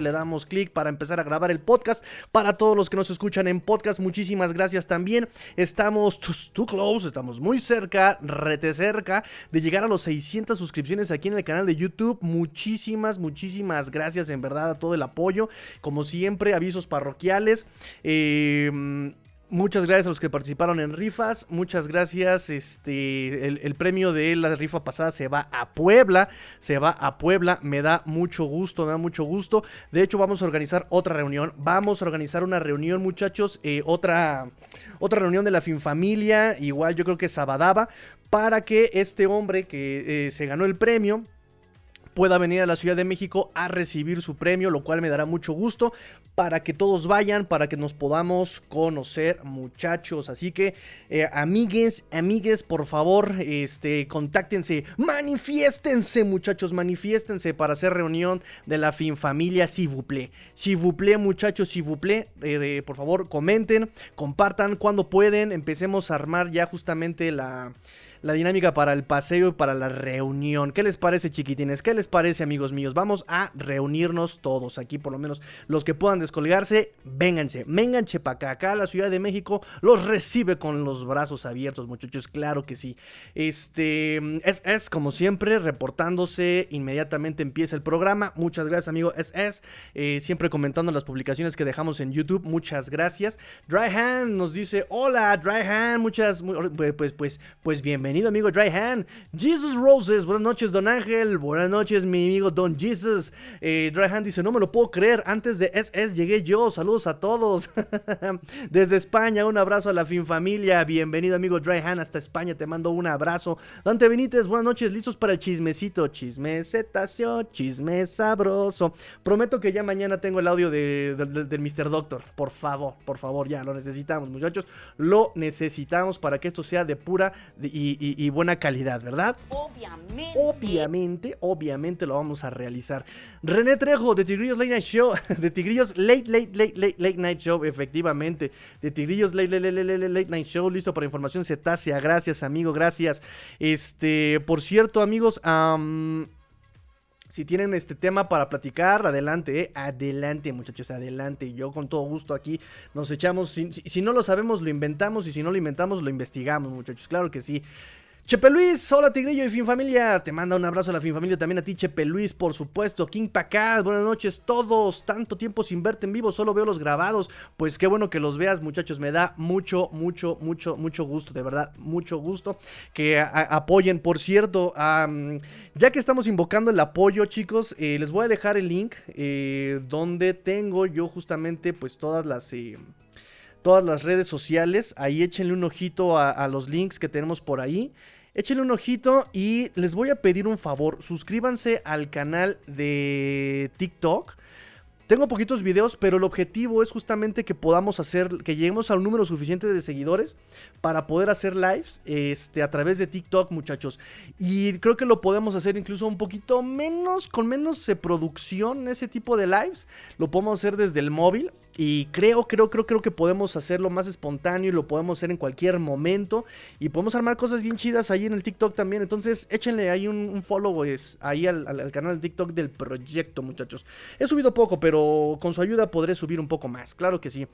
20 le damos clic para empezar a grabar el podcast. Para todos los que nos escuchan en podcast, muchísimas gracias también. Estamos too close, estamos muy cerca, rete cerca de llegar a los 600 suscripciones aquí en el canal de YouTube. Muchísimas, muchísimas gracias en verdad a todo el apoyo. Como siempre, avisos parroquiales. Eh, Muchas gracias a los que participaron en rifas. Muchas gracias. Este, el, premio de la rifa pasada se va a Puebla. Se va a Puebla. Me da mucho gusto, me da mucho gusto. De hecho, vamos a organizar otra reunión. Vamos a organizar una reunión, muchachos. Eh, otra, otra reunión de la Finfamilia. Igual yo creo que Sabadaba. Para que este hombre que eh, se ganó el premio pueda venir a la Ciudad de México a recibir su premio, lo cual me dará mucho gusto para que todos vayan, para que nos podamos conocer, muchachos. Así que, eh, amigues, amigues, por favor, este, contáctense, manifiéstense, muchachos, manifiéstense para hacer reunión de la fin familia, si vous plaît. Si vous plaît, muchachos, si vous plaît, eh, por favor, comenten, compartan cuando pueden, empecemos a armar ya justamente la la dinámica para el paseo y para la reunión. ¿Qué les parece, chiquitines? ¿Qué les parece, amigos míos? Vamos a reunirnos todos aquí, por lo menos los que puedan descolgarse, vénganse, vénganse para acá. Acá la Ciudad de México los recibe con los brazos abiertos, muchachos, claro que sí. Este es, como siempre, reportándose, inmediatamente empieza el programa. Muchas gracias, amigo SS. Eh, siempre comentando las publicaciones que dejamos en YouTube. Muchas gracias. Dryhand nos dice: Hola, Dryhand, muchas, pues, pues, pues, pues bienvenido Bienvenido, amigo Dry Hand. Jesus Roses, buenas noches, Don Ángel. Buenas noches, mi amigo Don Jesus. Eh, dice: No me lo puedo creer. Antes de SS llegué yo. Saludos a todos. Desde España, un abrazo a la fin familia. Bienvenido, amigo Dry Hand, hasta España. Te mando un abrazo. Dante Benítez, buenas noches. Listos para el chismecito. Chisme chisme sabroso. Prometo que ya mañana tengo el audio de, del Mr. Doctor. Por favor, por favor, ya lo necesitamos, muchachos. Lo necesitamos para que esto sea de pura y, y, buena calidad, ¿verdad? Obviamente. Obviamente, obviamente lo vamos a realizar. René Trejo, de Tigrillos Late Night Show, de Tigrillos Late, Late, Late, Late, Late Night Show, efectivamente. De Tigrillos Late, Late, Late, Late, Late Night Show, listo para información cetácea. Gracias, amigo, gracias. Este, por cierto, amigos, si tienen este tema para platicar, adelante, eh. adelante muchachos, adelante. Yo con todo gusto aquí nos echamos, si, no lo sabemos lo inventamos y si no lo inventamos lo investigamos muchachos, claro que sí. Chepe Luis, hola Tigrillo y Fin Familia. Te manda un abrazo a la Fin Familia, también a ti Chepe Luis, por supuesto. King Pacad, buenas noches todos. Tanto tiempo sin verte en vivo, solo veo los grabados. Pues qué bueno que los veas, muchachos. Me da mucho, mucho, mucho, mucho gusto, de verdad, mucho gusto que apoyen. Por cierto, ya que estamos invocando el apoyo, chicos, eh, les voy a dejar el link eh, donde tengo yo justamente pues todas las... Eh, todas las redes sociales. Ahí échenle un ojito a, los links que tenemos por ahí. Échenle un ojito y les voy a pedir un favor. Suscríbanse al canal de TikTok. Tengo poquitos videos, pero el objetivo es justamente que podamos hacer, que lleguemos al número suficiente de seguidores para poder hacer lives este, a través de TikTok, muchachos. Y creo que lo podemos hacer incluso un poquito menos, con menos producción, ese tipo de lives. Lo podemos hacer desde el móvil. Y creo, creo, creo, creo que podemos hacerlo más espontáneo y lo podemos hacer en cualquier momento. Y podemos armar cosas bien chidas ahí en el TikTok también. Entonces échenle ahí un, follow pues, ahí al, canal de TikTok del proyecto, muchachos. He subido poco, pero con su ayuda podré subir un poco más. Claro que sí.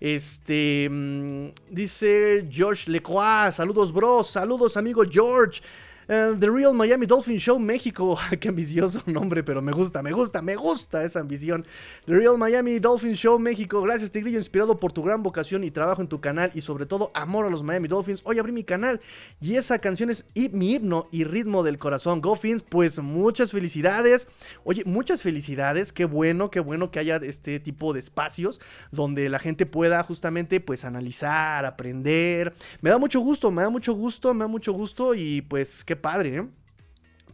Este mm, dice George Lecroix. Saludos, bros. Saludos, amigo George. Eh, The Real Miami Dolphin Show México. Qué ambicioso nombre, pero me gusta, me gusta, me gusta esa ambición. The Real Miami Dolphin Show México. Gracias, Tigrillo, inspirado por tu gran vocación y trabajo en tu canal y sobre todo amor a los Miami Dolphins. Hoy abrí mi canal y esa canción es mi himno y ritmo del corazón. Go pues muchas felicidades. Oye, muchas felicidades. Qué bueno, qué bueno que haya este tipo de espacios donde la gente pueda justamente pues analizar, aprender. Me da mucho gusto, me da mucho gusto, me da mucho gusto y pues padre, ¿eh?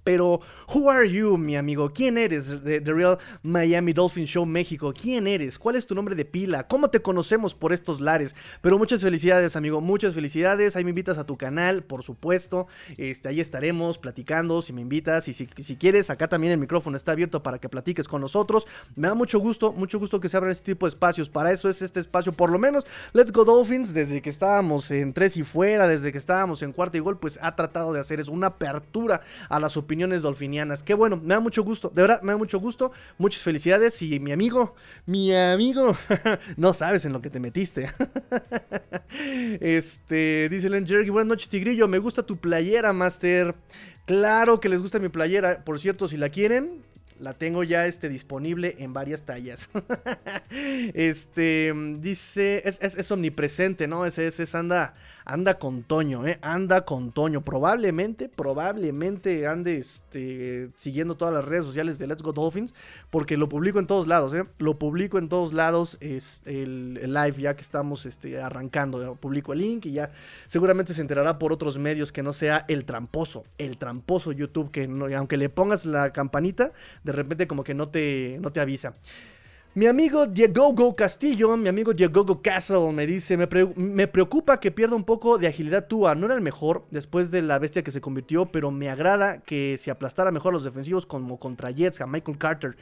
Pero, who are you, mi amigo? ¿Quién eres The Real Miami Dolphin Show México? ¿Quién eres? ¿Cuál es tu nombre de pila? ¿Cómo te conocemos por estos lares? Pero muchas felicidades, amigo, muchas felicidades. Ahí me invitas a tu canal, por supuesto. Este, ahí estaremos platicando si me invitas y si, si quieres, acá también el micrófono está abierto para que platiques con nosotros. Me da mucho gusto, mucho gusto que se abran este tipo de espacios. Para eso es este espacio, por lo menos Let's Go Dolphins, desde que estábamos en tres y fuera, desde que estábamos en cuarto y gol, pues ha tratado de hacer es una apertura a las opiniones opiniones dolfinianas. Qué bueno, me da mucho gusto, de verdad, me da mucho gusto. Muchas felicidades y mi amigo, mi amigo, no sabes en lo que te metiste. este, dice Len Jerry, buenas noches, Tigrillo, me gusta tu playera, Master. Claro que les gusta mi playera. Por cierto, si la quieren, la tengo ya este, disponible en varias tallas. este, dice, es, es, omnipresente, ¿no? Ese, ese anda, anda con Toño, ¿eh? Anda con Toño. Probablemente, probablemente ande este, siguiendo todas las redes sociales de Let's Go Dolphins, porque lo publico en todos lados, ¿eh? Lo publico en todos lados, es el, live ya que estamos este, arrancando. Publico el link y ya seguramente se enterará por otros medios que no sea el tramposo, el tramposo YouTube, que aunque le pongas la campanita, repente como que no te, no te avisa. Mi amigo Diego Castillo, mi amigo Diego Castle me dice, me, me, preocupa que pierda un poco de agilidad Tua, no era el mejor después de la bestia que se convirtió, pero me agrada que se aplastara mejor a los defensivos como contra Jets, a Michael Carter.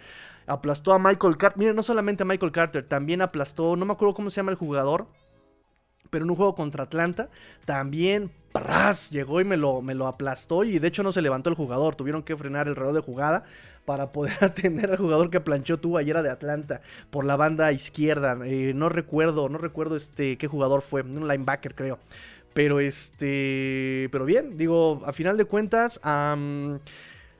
Aplastó a Michael Carter, miren, no solamente a Michael Carter, también aplastó, no me acuerdo cómo se llama el jugador, pero en un juego contra Atlanta también llegó y me lo, me lo aplastó y de hecho no se levantó el jugador, tuvieron que frenar el reloj de jugada para poder atender al jugador que planchó tú ayer de Atlanta por la banda izquierda. Eh, no recuerdo, no recuerdo este qué jugador fue, un linebacker creo. Pero este, pero bien, digo, a final de cuentas,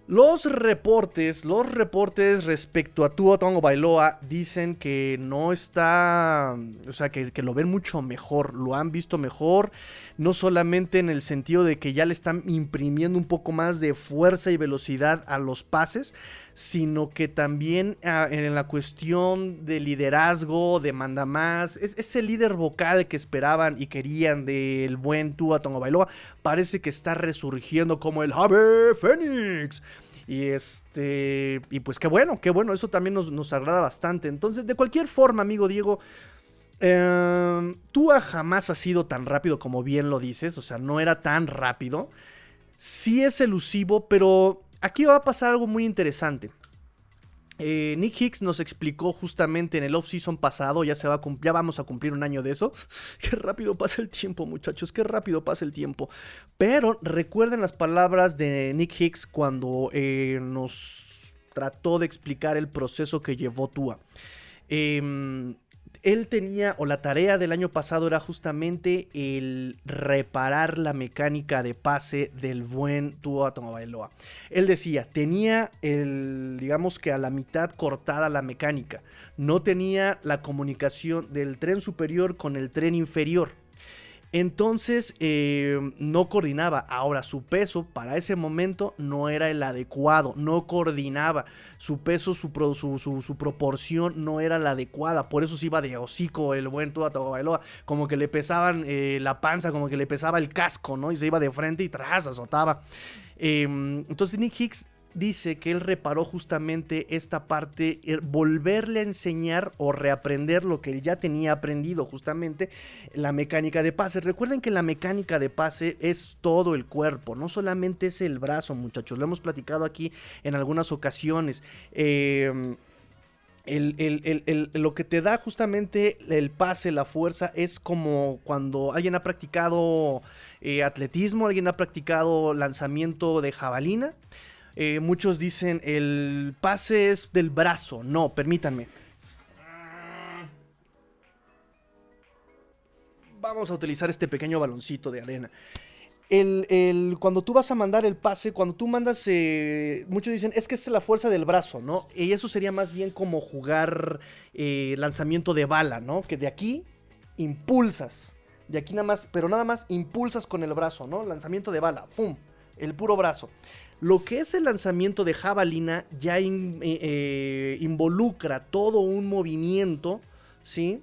los reportes, los reportes respecto a Tua Tongo Bailoa dicen que no está, o sea, que, que, lo ven mucho mejor, lo han visto mejor, no solamente en el sentido de que ya le están imprimiendo un poco más de fuerza y velocidad a los pases, sino que también ah, en la cuestión de liderazgo, de manda más, es, ese líder vocal que esperaban y querían del buen Tua Tongo Bailoa, parece que está resurgiendo como el Ave Fénix. Y este. Y pues qué bueno, qué bueno. Eso también nos, agrada bastante. Entonces, de cualquier forma, amigo Diego. Eh, Tua jamás ha sido tan rápido como bien lo dices. O sea, no era tan rápido. Sí es elusivo, pero aquí va a pasar algo muy interesante. Eh, Nick Hicks nos explicó justamente en el off-season pasado, ya, se va ya vamos a cumplir un año de eso. Qué rápido pasa el tiempo, muchachos, qué rápido pasa el tiempo. Pero recuerden las palabras de Nick Hicks cuando eh, nos trató de explicar el proceso que llevó Tua. Eh, él tenía, o la tarea del año pasado era justamente el reparar la mecánica de pase del buen Tua Tagovailoa. Él decía, tenía el, digamos que a la mitad cortada la mecánica. No tenía la comunicación del tren superior con el tren inferior. Entonces eh, no coordinaba. Ahora su peso para ese momento no era el adecuado, no coordinaba. Su peso, su, su, proporción no era la adecuada. Por eso se iba de hocico el buen Tua Bailoa. Como que le pesaban eh, la panza, como que le pesaba el casco, ¿no? Y se iba de frente y tras azotaba. Em, entonces Nick Hicks dice que él reparó justamente esta parte, volverle a enseñar o reaprender lo que él ya tenía aprendido, justamente la mecánica de pase. Recuerden que la mecánica de pase es todo el cuerpo, no solamente es el brazo, muchachos. Lo hemos platicado aquí en algunas ocasiones. Em, lo que te da justamente el pase, la fuerza, es como cuando alguien ha practicado eh, atletismo, alguien ha practicado lanzamiento de jabalina. Eh, muchos dicen el pase es del brazo. No, permítanme. Vamos a utilizar este pequeño baloncito de arena. El, cuando tú vas a mandar el pase, cuando tú mandas, eh, muchos dicen, es que es la fuerza del brazo, ¿no? Y eso sería más bien como jugar eh, lanzamiento de bala, ¿no? Que de aquí impulsas, de aquí nada más, pero nada más impulsas con el brazo, ¿no? Lanzamiento de bala, ¡fum! El puro brazo. Lo que es el lanzamiento de jabalina ya eh, eh, involucra todo un movimiento, ¿sí?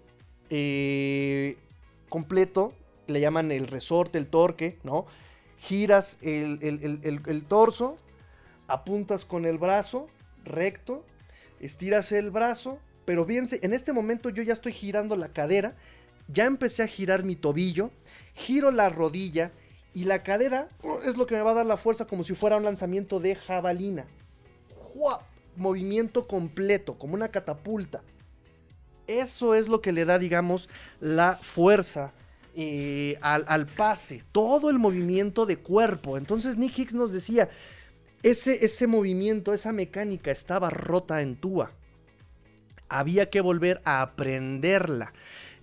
Eh, completo, le llaman el resorte, el torque, ¿no? Giras el, torso, apuntas con el brazo recto, estiras el brazo, pero bien, en este momento yo ya estoy girando la cadera, ya empecé a girar mi tobillo, giro la rodilla, y la cadera oh, es lo que me va a dar la fuerza como si fuera un lanzamiento de jabalina. Movimiento completo, como una catapulta. Eso es lo que le da, digamos, la fuerza eh, al, al, pase. Todo el movimiento de cuerpo. Entonces Nick Hicks nos decía, ese, ese movimiento, esa mecánica estaba rota en Tua. Había que volver a aprenderla.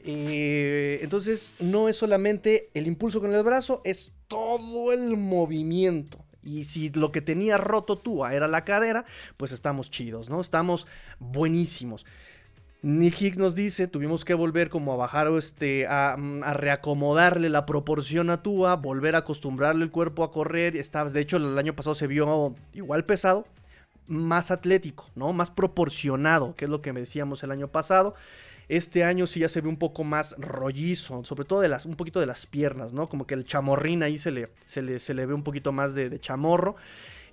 Eh, entonces no es solamente el impulso con el brazo, es todo el movimiento. Y si lo que tenía roto Tua era la cadera, pues estamos chidos, ¿no? Estamos buenísimos. Nick Hicks nos dice, tuvimos que volver como a bajar este, a, mm, a, reacomodarle la proporción a Tua, volver a acostumbrarle el cuerpo a correr. Está, de hecho, el año pasado se vio igual pesado, más atlético, ¿no? Más proporcionado, que es lo que me decíamos el año pasado. Este año sí ya se ve un poco más rollizo, sobre todo de las, un poquito de las piernas, ¿no? Como que el chamorrín ahí se le, se le, se le ve un poquito más de, de chamorro.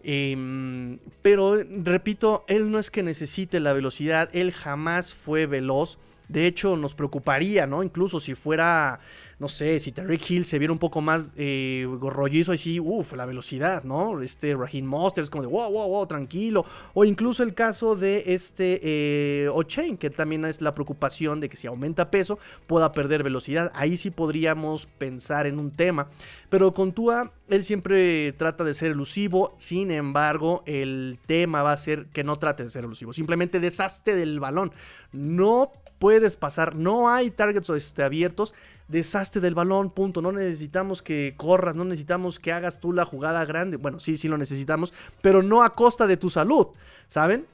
Eh, pero repito, él no es que necesite la velocidad, él jamás fue veloz. De hecho, nos preocuparía, ¿no? Incluso si fuera no sé, si Tariq Hill se viera un poco más eh, rollizo, así, uff, la velocidad, ¿no? Este Raheem Monster es como de wow, wow, wow, tranquilo. O incluso el caso de este eh, O'Chain, que también es la preocupación de que si aumenta peso pueda perder velocidad. Ahí sí podríamos pensar en un tema. Pero con Tua, él siempre trata de ser elusivo. Sin embargo, el tema va a ser que no trate de ser elusivo. Simplemente deshazte del balón. No puedes pasar, no hay targets este, abiertos deshazte del balón, punto. No necesitamos que corras, no necesitamos que hagas tú la jugada grande. Bueno, sí, sí lo necesitamos, pero no a costa de tu salud, ¿saben?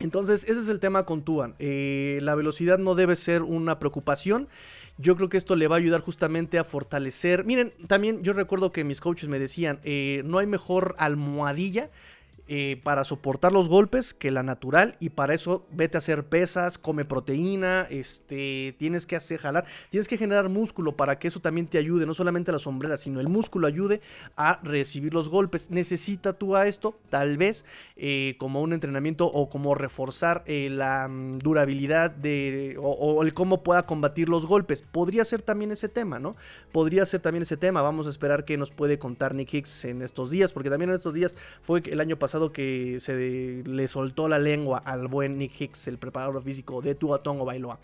Entonces, ese es el tema con Tuan. Eh, la velocidad no debe ser una preocupación. Yo creo que esto le va a ayudar justamente a fortalecer. Miren, también yo recuerdo que mis coaches me decían, eh, no hay mejor almohadilla eh, para soportar los golpes que la natural y para eso vete a hacer pesas, come proteína, este, tienes que hacer jalar, tienes que generar músculo para que eso también te ayude, no solamente la sombrera, sino el músculo ayude a recibir los golpes. Necesita tú a esto, tal vez eh, como un entrenamiento o como reforzar eh, la mm, durabilidad de o, el cómo pueda combatir los golpes. Podría ser también ese tema, ¿no? Podría ser también ese tema. Vamos a esperar que nos puede contar Nick Hicks en estos días, porque también en estos días fue el año pasado que se le soltó la lengua al buen Nick Hicks, el preparador físico de Tuatongo Bailoa.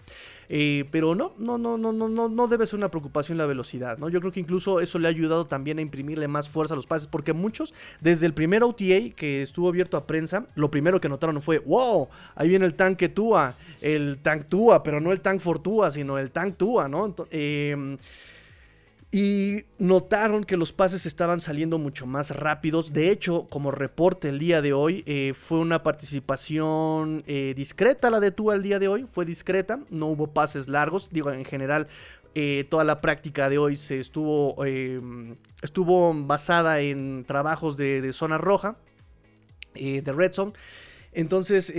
Eh, pero no, no, no, no, no, no, debe ser una preocupación la velocidad, ¿no? Yo creo que incluso eso le ha ayudado también a imprimirle más fuerza a los pases, porque muchos, desde el primer OTA que estuvo abierto a prensa, lo primero que notaron fue, wow, ahí viene el tanque Tua, el tank Tua, pero no el tank Fortua, sino el tank Tua, ¿no? Eh, y notaron que los pases estaban saliendo mucho más rápidos. De hecho, como reporte el día de hoy, eh, fue una participación eh, discreta la de Tua el día de hoy. Fue discreta, no hubo pases largos. Digo, en general, eh, toda la práctica de hoy se estuvo, estuvo basada en trabajos de, de zona roja, de red zone. Entonces,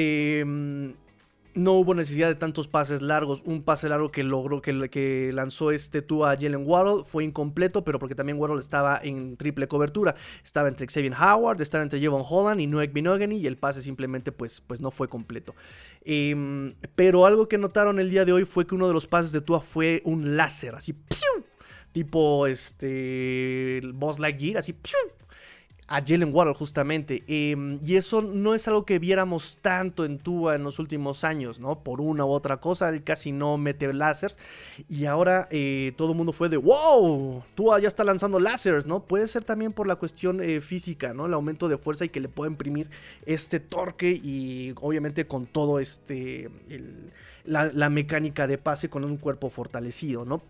no hubo necesidad de tantos pases largos. Un pase largo que logró, que, lanzó este tú a Jalen Waddle fue incompleto, pero porque también Waddle estaba en triple cobertura. Estaba entre Xavier Howard, estaba entre Jevon Holland y Noek Binogany y el pase simplemente pues, pues no fue completo. Em, pero algo que notaron el día de hoy fue que uno de los pases de Tua fue un láser, así, tipo este, Boss Lightyear, así, a Jalen Waddle justamente. Em, y eso no es algo que viéramos tanto en Tua en los últimos años, ¿no? Por una u otra cosa, él casi no mete láseres. Y ahora eh, todo el mundo fue de, wow, Tua ya está lanzando láseres, ¿no? Puede ser también por la cuestión eh, física, ¿no? El aumento de fuerza y que le pueda imprimir este torque y obviamente con todo este... la, mecánica de pase con un cuerpo fortalecido, ¿no?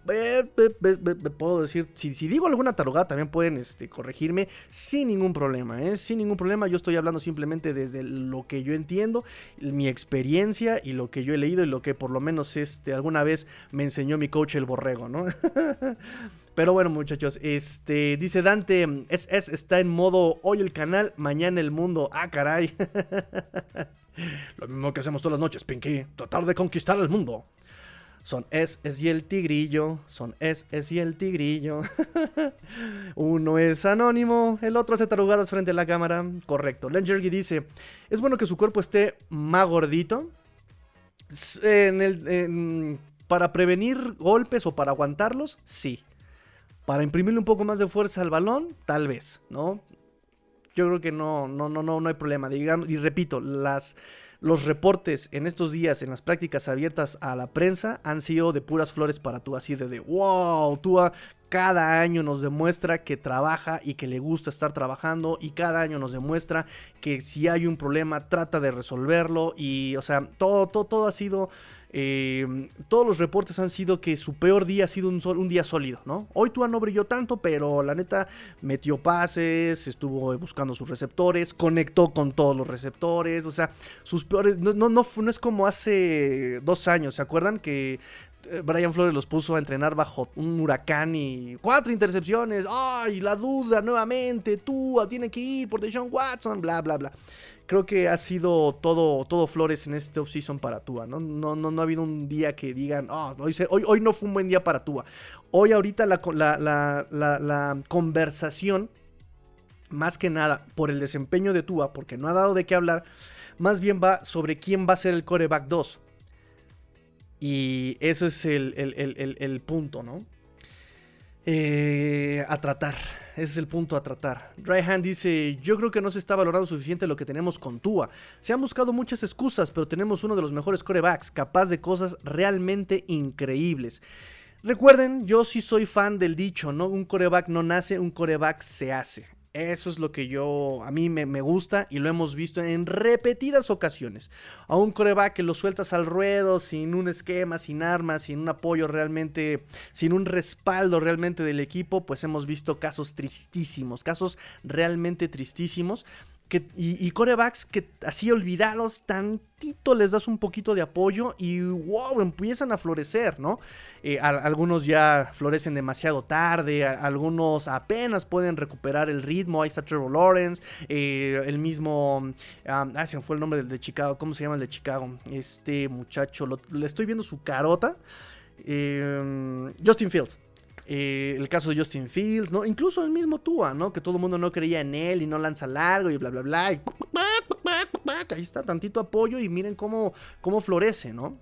puedo decir, si, digo alguna tarugada también pueden este, corregirme sin ningún problema, ¿eh? Sin ningún problema, yo estoy hablando simplemente desde lo que yo entiendo, mi experiencia y lo que yo he leído y lo que por lo menos este, alguna vez me enseñó mi coach el borrego, ¿no? Pero bueno, muchachos, este dice Dante, es, está en modo hoy el canal, mañana el mundo. Ah, caray. Lo mismo que hacemos todas las noches, Pinky. Tratar de conquistar el mundo. Son es, es y el tigrillo. Son es, es y el tigrillo. Uno es anónimo, el otro hace tarugadas frente a la cámara. Correcto. Lenjergy dice: Es bueno que su cuerpo esté más gordito. Para prevenir golpes o para aguantarlos, sí. Para imprimirle un poco más de fuerza al balón, tal vez, ¿no? Yo creo que no, no, no, no, no hay problema. y repito, las, los reportes en estos días en las prácticas abiertas a la prensa han sido de puras flores para tú, así de, de wow, tú cada año nos demuestra que trabaja y que le gusta estar trabajando y cada año nos demuestra que si hay un problema trata de resolverlo y o sea, todo, todo, todo ha sido eh, todos los reportes han sido que su peor día ha sido un, día sólido, ¿no? Hoy Tua no brilló tanto, pero la neta metió pases, estuvo buscando sus receptores, conectó con todos los receptores, o sea, sus peores, no es como hace dos años, ¿se acuerdan? Que eh, Brian Flores los puso a entrenar bajo un huracán y cuatro intercepciones. ¡Ay! La duda nuevamente. Tua tiene que ir por Deshaun Watson. Bla, bla, bla creo que ha sido todo, todo flores en este offseason para Tua, ¿no? No, no, ha habido un día que digan, oh, hoy, hoy, no fue un buen día para Tua. Hoy ahorita la, conversación, más que nada por el desempeño de Tua, porque no ha dado de qué hablar, más bien va sobre quién va a ser el coreback 2. Y ese es el, el, el punto, ¿no? Eh, a tratar. Ese es el punto a tratar. Dryhand dice, yo creo que no se está valorando suficiente lo que tenemos con Tua. Se han buscado muchas excusas, pero tenemos uno de los mejores corebacks, capaz de cosas realmente increíbles. Recuerden, yo sí soy fan del dicho, ¿no? Un coreback no nace, un coreback se hace. Eso es lo que yo, a mí me, gusta y lo hemos visto en repetidas ocasiones. A un coreback que lo sueltas al ruedo sin un esquema, sin armas, sin un apoyo realmente, sin un respaldo realmente del equipo, pues hemos visto casos tristísimos, casos realmente tristísimos y, corebacks que así olvidados, tantito les das un poquito de apoyo y wow, empiezan a florecer, ¿no? Eh, algunos ya florecen demasiado tarde, algunos apenas pueden recuperar el ritmo. Ahí está Trevor Lawrence, eh, el mismo. ah, se me fue el nombre del de Chicago. ¿Cómo se llama el de Chicago? Este muchacho, le estoy viendo su carota. Eh, Justin Fields. Eh, el caso de Justin Fields, ¿no? Incluso el mismo Tua, ¿no? Que todo el mundo no creía en él y no lanza largo y bla, bla, bla. Ahí está, tantito apoyo y miren cómo, cómo florece, ¿no?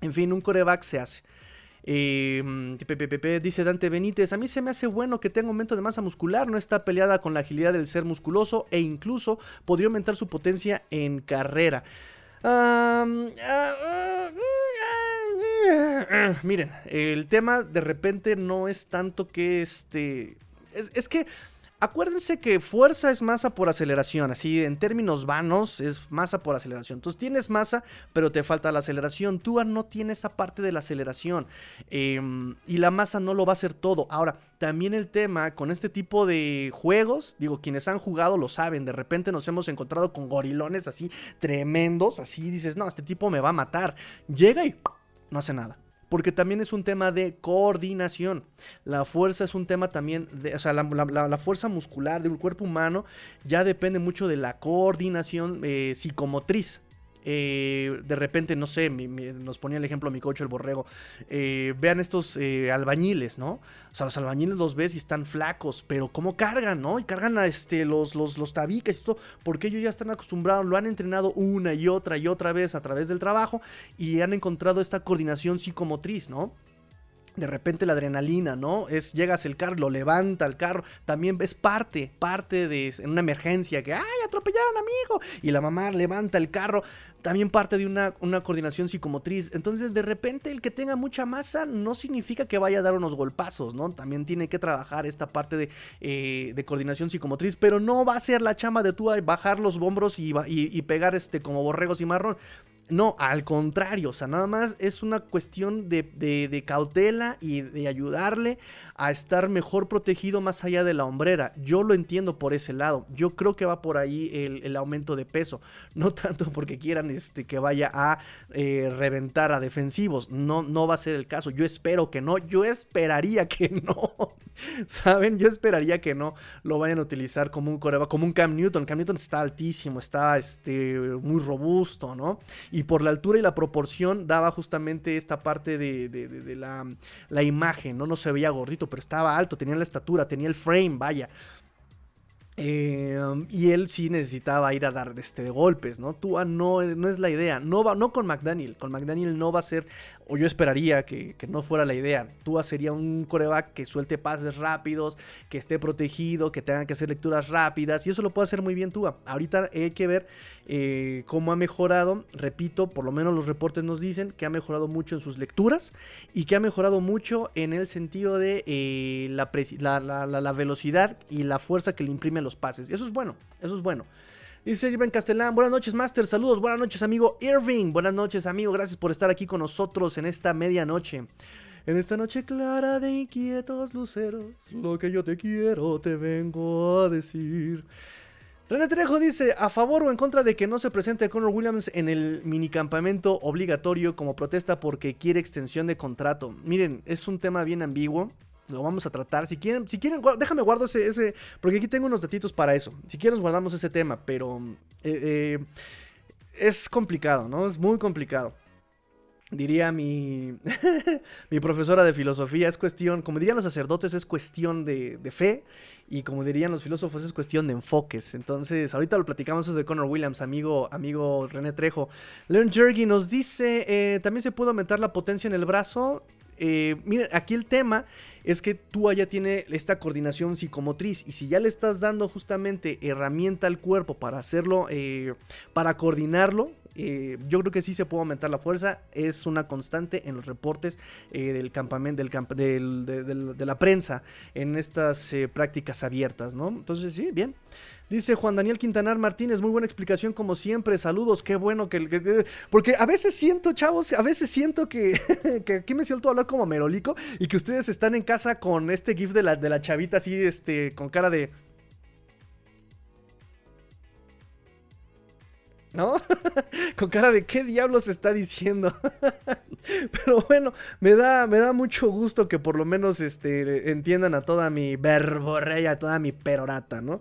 En fin, un coreback se hace. Eh, dice Dante Benítez, a mí se me hace bueno que tenga aumento de masa muscular, no está peleada con la agilidad del ser musculoso e incluso podría aumentar su potencia en carrera. Ah, Miren, el tema de repente no es tanto que este... Es, que Acuérdense que fuerza es masa por aceleración, así en términos vanos es masa por aceleración. Entonces tienes masa, pero te falta la aceleración. Tú no tiene esa parte de la aceleración em, y la masa no lo va a hacer todo. Ahora, también el tema con este tipo de juegos, digo, quienes han jugado lo saben, de repente nos hemos encontrado con gorilones así tremendos, así dices, no, este tipo me va a matar. Llega y no hace nada. Porque también es un tema de coordinación. La fuerza es un tema también, de, o sea, la, fuerza muscular del cuerpo humano ya depende mucho de la coordinación eh, psicomotriz. Eh, de repente, no sé, nos ponía el ejemplo mi coche, el borrego. Eh, vean estos eh, albañiles, ¿no? O sea, los albañiles los ves y están flacos, pero ¿cómo cargan, no? Y cargan a este, los, los, los tabiques y todo, porque ellos ya están acostumbrados, lo han entrenado una y otra y otra vez a través del trabajo y han encontrado esta coordinación psicomotriz, ¿no? De repente la adrenalina, ¿no? Es llegas el carro, lo levanta el carro, también es parte, parte de en una emergencia que ay, atropellaron a mi hijo y la mamá levanta el carro, también parte de una, una, coordinación psicomotriz. Entonces, de repente el que tenga mucha masa no significa que vaya a dar unos golpazos, ¿no? También tiene que trabajar esta parte de, eh, de coordinación psicomotriz, pero no va a ser la chamba de tú bajar los hombros y, y, y pegar este como borregos y marrón. No, al contrario, o sea, nada más es una cuestión de, cautela y de ayudarle a estar mejor protegido más allá de la hombrera. Yo lo entiendo por ese lado. Yo creo que va por ahí el, aumento de peso. No tanto porque quieran este, que vaya a eh, reventar a defensivos. No, no va a ser el caso. Yo espero que no. Yo esperaría que no. ¿Saben? Yo esperaría que no lo vayan a utilizar como un coreba, como un Cam Newton. Cam Newton está altísimo, está este, muy robusto, ¿no? Por la altura y la proporción daba justamente esta parte de, la, la imagen, ¿no? No se veía gordito pero estaba alto, tenía la estatura, tenía el frame, vaya. Em, y él sí necesitaba ir a dar este, golpes, ¿no? Tua no, no es la idea. No, va, no con McDaniel. Con McDaniel no va a ser, o yo esperaría que, que no fuera la idea. Tua sería un coreback que suelte pases rápidos, que esté protegido, que tenga que hacer lecturas rápidas. Y eso lo puede hacer muy bien Tua. Ahorita hay que ver eh, cómo ha mejorado. Repito, por lo menos los reportes nos dicen que ha mejorado mucho en sus lecturas y que ha mejorado mucho en el sentido de eh, la, la, la, la velocidad y la fuerza que le imprime los pases. Eso es bueno, eso es bueno. Dice Irving Castellán, buenas noches Master, saludos, buenas noches amigo Irving, buenas noches amigo, gracias por estar aquí con nosotros en esta medianoche. En esta noche clara de inquietos luceros, lo que yo te quiero te vengo a decir. René Trejo dice, a favor o en contra de que no se presente Conor Williams en el minicampamento obligatorio como protesta porque quiere extensión de contrato. Miren, es un tema bien ambiguo. Lo vamos a tratar. Si quieren, si quieren, déjame guardo ese, Porque aquí tengo unos datitos para eso. Si quieren, guardamos ese tema. Pero eh, eh, es complicado, ¿no? Es muy complicado. Diría mi, mi profesora de filosofía, es cuestión, como dirían los sacerdotes, es cuestión de, fe. Y como dirían los filósofos, es cuestión de enfoques. Entonces, ahorita lo platicamos eso de Connor Williams, amigo, amigo René Trejo. Leon Jergy nos dice, eh, también se puede aumentar la potencia en el brazo. Eh, aquí el tema es que tú ya tiene esta coordinación psicomotriz y si ya le estás dando justamente herramienta al cuerpo para hacerlo, eh, para coordinarlo, eh, yo creo que sí se puede aumentar la fuerza. Es una constante en los reportes del campamento, del, de, la prensa en estas prácticas abiertas, ¿no? Entonces, sí, bien. Dice Juan Daniel Quintanar Martínez, muy buena explicación como siempre. Saludos, qué bueno que... que porque a veces siento, chavos, a veces siento que, que aquí me siento hablar como merolico y que ustedes están en casa con este gif de la, de la chavita así, este, con cara de... ¿no? Con cara de qué diablos está diciendo. Pero bueno, me da, me da mucho gusto que por lo menos este, entiendan a toda mi verborrea, a toda mi perorata, ¿no?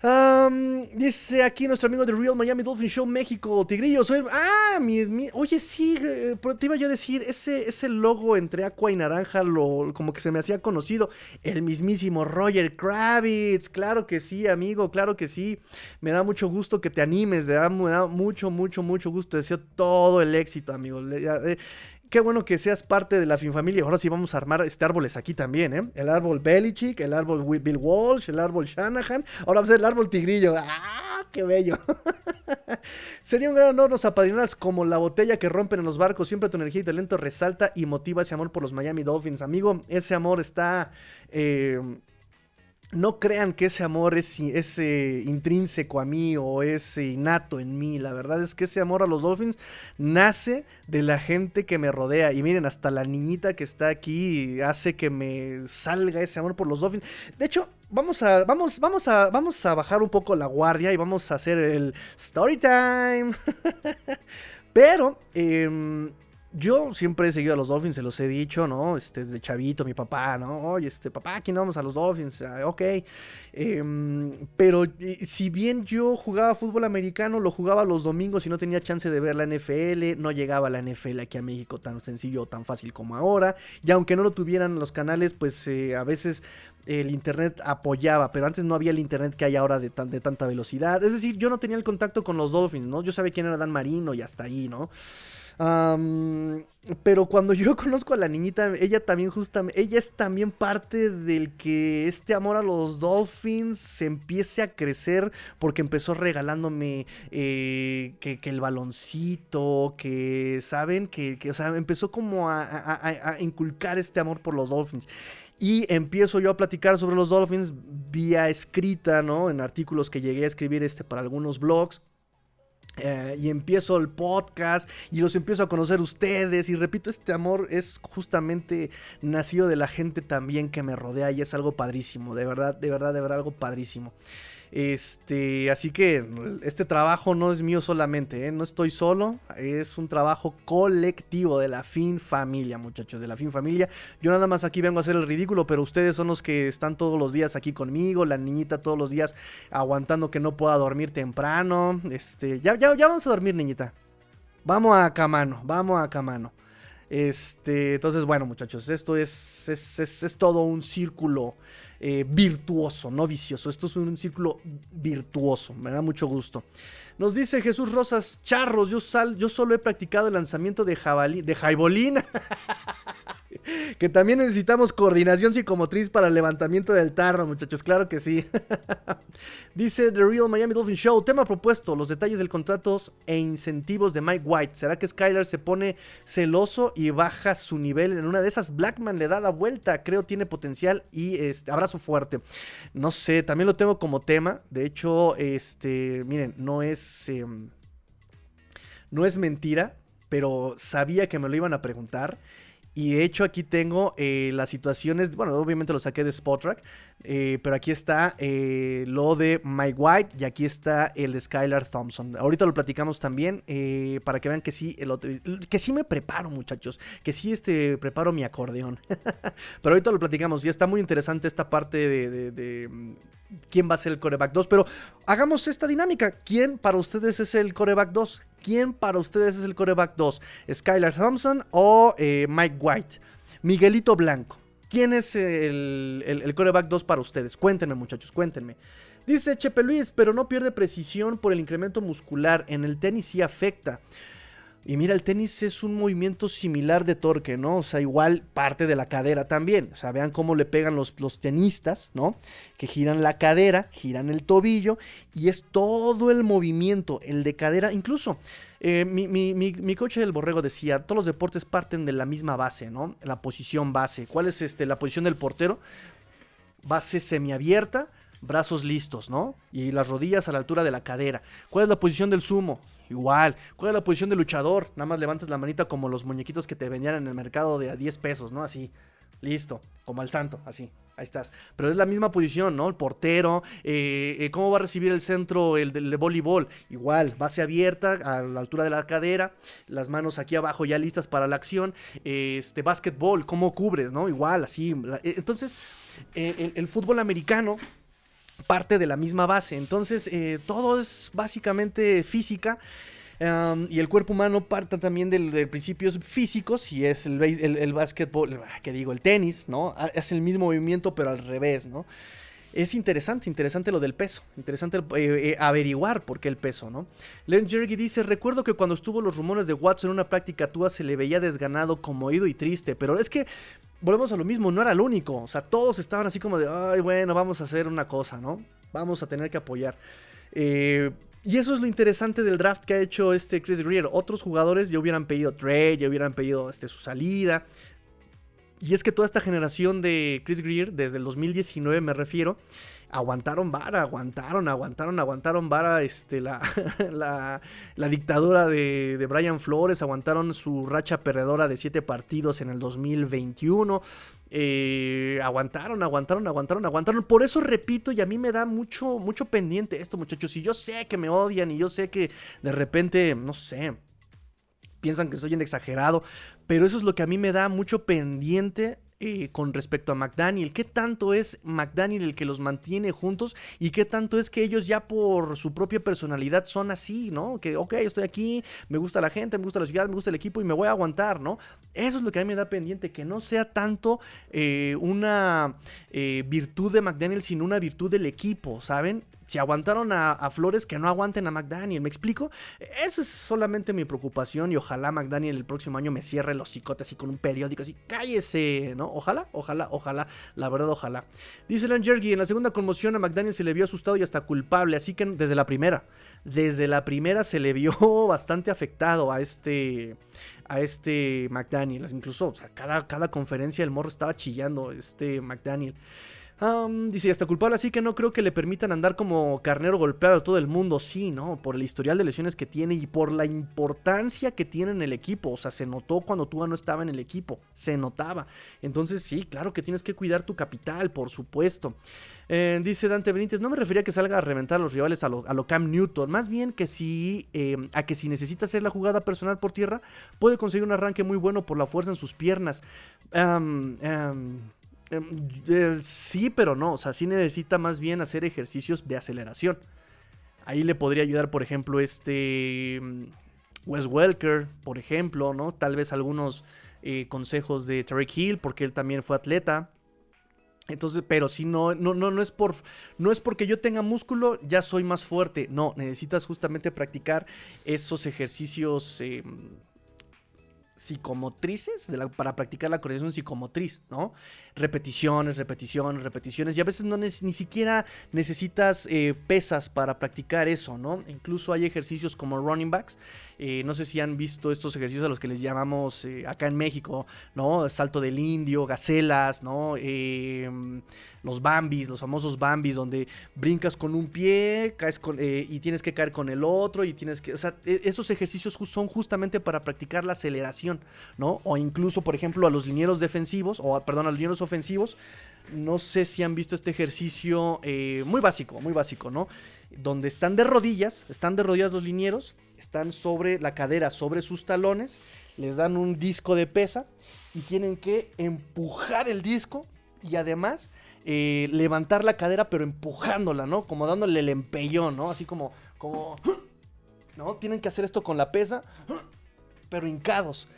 Dice aquí nuestro amigo de Real Miami Dolphin Show México, Tigrillo. Ah, mi, oye, sí, eh, te iba yo a decir, ese, ese logo entre aqua y naranja, lo, como que se me hacía conocido. El mismísimo Roger Kravitz. Claro que sí, amigo, claro que sí. Me da mucho gusto que te animes, me da, mucho, mucho, mucho gusto. Deseo todo el éxito, amigo. Eh, Qué bueno que seas parte de la FinFamilia. Ahora sí vamos a armar este árboles aquí también, ¿eh? El árbol Belichick, el árbol Bill Walsh, el árbol Shanahan. Ahora va a ser el árbol Tigrillo. ¡Ah, qué bello! Sería un gran honor nos apadrinas como la botella que rompen en los barcos. Siempre tu energía y talento resalta y motiva ese amor por los Miami Dolphins. Amigo, ese amor está... Eh, no crean que ese amor es, eh, intrínseco a mí o es innato en mí. La verdad es que ese amor a los Dolphins nace de la gente que me rodea. Y miren, hasta la niñita que está aquí hace que me salga ese amor por los Dolphins. De hecho, vamos a, vamos, vamos a, vamos a bajar un poco la guardia y vamos a hacer el story time. Pero, eh, yo siempre he seguido a los Dolphins, se los he dicho, ¿no? Este, desde chavito, mi papá, ¿no? Oye, este, papá, aquí no vamos a los Dolphins, ok. Em, pero si bien yo jugaba fútbol americano, lo jugaba los domingos y no tenía chance de ver la NFL, no llegaba la NFL aquí a México tan sencillo o tan fácil como ahora. Y aunque no lo tuvieran los canales, pues eh, a veces el internet apoyaba, pero antes no había el internet que hay ahora de, de tanta velocidad. Es decir, yo no tenía el contacto con los Dolphins, ¿no? Yo sabía quién era Dan Marino y hasta ahí, ¿no? Pero cuando yo conozco a la niñita, ella también justamente, ella es también parte del que este amor a los Dolphins se empiece a crecer porque empezó regalándome eh, que, el baloncito, que, ¿saben? Que, o sea, empezó como a, inculcar este amor por los Dolphins. Y empiezo yo a platicar sobre los Dolphins vía escrita, ¿no? En artículos que llegué a escribir este, para algunos blogs. Eh, y empiezo el podcast y los empiezo a conocer ustedes y repito, este amor es justamente nacido de la gente también que me rodea y es algo padrísimo, de verdad, de verdad, de verdad, algo padrísimo. Este, así que este trabajo no es mío solamente, ¿eh? no estoy solo, es un trabajo colectivo de la Fin Familia, muchachos, de la Fin Familia. Yo nada más aquí vengo a hacer el ridículo, pero ustedes son los que están todos los días aquí conmigo, la niñita todos los días aguantando que no pueda dormir temprano. Este, ya, ya, ya vamos a dormir, niñita. Vamos a Camano, vamos a Camano. Este, entonces, bueno, muchachos, esto es, es, todo un círculo eh, virtuoso, no vicioso. Esto es un círculo virtuoso. Me da mucho gusto. Nos dice Jesús Rosas, charros, yo, sal, yo solo he practicado el lanzamiento de jabalí, de jaibolín. que también necesitamos coordinación psicomotriz para el levantamiento del tarro, muchachos. Claro que sí. Dice The Real Miami Dolphin Show. Tema propuesto: los detalles del contrato e incentivos de Mike White. ¿Será que Skylar se pone celoso y baja su nivel? En una de esas, Blackman le da la vuelta. Creo tiene potencial y este, abrazo fuerte. No sé, también lo tengo como tema. De hecho, este, miren, no es. Em, no es mentira, pero sabía que me lo iban a preguntar. Y de hecho aquí tengo eh, las situaciones, bueno, obviamente lo saqué de Spotrack, eh, pero aquí está eh, lo de Mike White y aquí está el de Skylar Thompson. Ahorita lo platicamos también para que vean que sí, el que sí me preparo muchachos, que sí este, preparo mi acordeón. pero ahorita lo platicamos, ya está muy interesante esta parte de, mm, quién va a ser el coreback 2, pero hagamos esta dinámica. ¿Quién para ustedes es el coreback 2? ¿Quién para ustedes es el coreback 2? ¿Skylar Thompson o eh, Mike White? Miguelito Blanco. ¿Quién es el, el, coreback 2 para ustedes? Cuéntenme, muchachos, cuéntenme. Dice Chepe Luis, pero no pierde precisión por el incremento muscular. En el tenis sí afecta. Y mira, el tenis es un movimiento similar de torque, ¿no? O sea, igual parte de la cadera también. O sea, vean cómo le pegan los, los tenistas, ¿no? Que giran la cadera, giran el tobillo y es todo el movimiento, el de cadera. Incluso eh, mi, mi, mi, coche del borrego decía, todos los deportes parten de la misma base, ¿no? La posición base. ¿Cuál es este, la posición del portero? Base semiabierta, brazos listos, ¿no? Y las rodillas a la altura de la cadera. ¿Cuál es la posición del sumo? Igual. ¿Cuál es la posición del luchador? Nada más levantas la manita como los muñequitos que te vendían en el mercado de a 10 pesos, ¿no? Así. Listo. Como al santo, así. Ahí estás. Pero es la misma posición, ¿no? El portero. Eh, eh, ¿Cómo va a recibir el centro, el de, voleibol? Igual, base abierta a la altura de la cadera. Las manos aquí abajo ya listas para la acción. este, básquetbol, ¿cómo cubres, no? Igual, así. Eh, entonces, el fútbol americano parte de la misma base. Entonces, eh, todo es básicamente física. Y el cuerpo humano parte también de, principios físicos y es el, el, el básquetbol, ah, que digo, el tenis, ¿no? Ah, es el mismo movimiento pero al revés, ¿no? Es interesante, interesante lo del peso. Interesante eh, eh, averiguar por qué el peso, ¿no? Len Jergy dice: Recuerdo que cuando estuvo los rumores de Watson en una práctica Tua se le veía desganado, conmovido y triste. Pero es que volvemos a lo mismo, no era el único. O sea, todos estaban así como de: Ay, bueno, vamos a hacer una cosa, ¿no? Vamos a tener que apoyar. Eh, y eso es lo interesante del draft que ha hecho este Chris Greer. Otros jugadores ya hubieran pedido trade, ya hubieran pedido este, su salida. Y es que toda esta generación de Chris Greer, desde el 2019 me refiero, aguantaron vara, aguantaron, aguantaron, aguantaron vara este, la, la, dictadura de, de, Brian Flores, aguantaron su racha perdedora de siete partidos en el 2021. Eh, aguantaron, aguantaron, aguantaron, aguantaron. Por eso repito, y a mí me da mucho, mucho pendiente esto, muchachos. Y yo sé que me odian y yo sé que de repente, no sé, piensan que soy un exagerado, pero eso es lo que a mí me da mucho pendiente eh, con respecto a McDaniel. ¿Qué tanto es McDaniel el que los mantiene juntos? ¿Y qué tanto es que ellos ya por su propia personalidad son así, ¿no? Que, ok, estoy aquí, me gusta la gente, me gusta la ciudad, me gusta el equipo y me voy a aguantar, ¿no? Eso es lo que a mí me da pendiente, que no sea tanto eh, una eh, virtud de McDaniel, sino una virtud del equipo, ¿saben? Si aguantaron a, Flores, que no aguanten a McDaniel. ¿Me explico? Esa es solamente mi preocupación y ojalá McDaniel el próximo año me cierre los cicotes así con un periódico así. Cállese, ¿no? Ojalá, ojalá, ojalá. La verdad, ojalá. Dice Jergy, en la segunda conmoción a McDaniel se le vio asustado y hasta culpable. Así que desde la primera, desde la primera se le vio bastante afectado a este a este McDaniel. Incluso, o sea, cada, cada conferencia el morro estaba chillando, este McDaniel dice, hasta culpable, así que no creo que le permitan andar como carnero golpeado a todo el mundo. Sí, ¿no? Por el historial de lesiones que tiene y por la importancia que tiene en el equipo. O sea, se notó cuando Tua no estaba en el equipo. Se notaba. Entonces, sí, claro que tienes que cuidar tu capital, por supuesto. Eh, dice Dante Benítez, no me refería a que salga a reventar a los rivales a lo, a Cam Newton, más bien que si, em, a que si necesita hacer la jugada personal por tierra, puede conseguir un arranque muy bueno por la fuerza en sus piernas. Em, sí, pero no. O sea, sí necesita más bien hacer ejercicios de aceleración. Ahí le podría ayudar, por ejemplo, este. Mm, Wes Welker, por ejemplo, ¿no? Tal vez algunos eh, consejos de Tarek Hill, porque él también fue atleta. Entonces, pero si no, no, no, no es por, no es porque yo tenga músculo, ya soy más fuerte. No, necesitas justamente practicar esos ejercicios psicomotrices para practicar la coordinación psicomotriz, ¿no? Repeticiones, repeticiones, repeticiones. Y a veces no ni siquiera necesitas eh, pesas para practicar eso, ¿no? Incluso hay ejercicios como running backs. Eh, no sé si han visto estos ejercicios a los que les llamamos eh, acá en México, ¿no? Salto del indio, gacelas, ¿no? los bambis, los famosos bambis, donde brincas con un pie, caes con, eh, y tienes que caer con el otro, y tienes que. O sea, e, esos ejercicios son justamente para practicar la aceleración, ¿no? O incluso, por ejemplo, a los linieros defensivos, o perdón, a los linieros ofensivos. No sé si han visto este ejercicio eh, muy básico, muy básico, ¿no? Donde están de rodillas, están de rodillas los linieros, están sobre la cadera, sobre sus talones, les dan un disco de pesa y tienen que empujar el disco y además eh, levantar la cadera, pero empujándola, ¿no? Como dándole el empellón, ¿no? Así como, como, ¿no? Tienen que hacer esto con la pesa, pero hincados.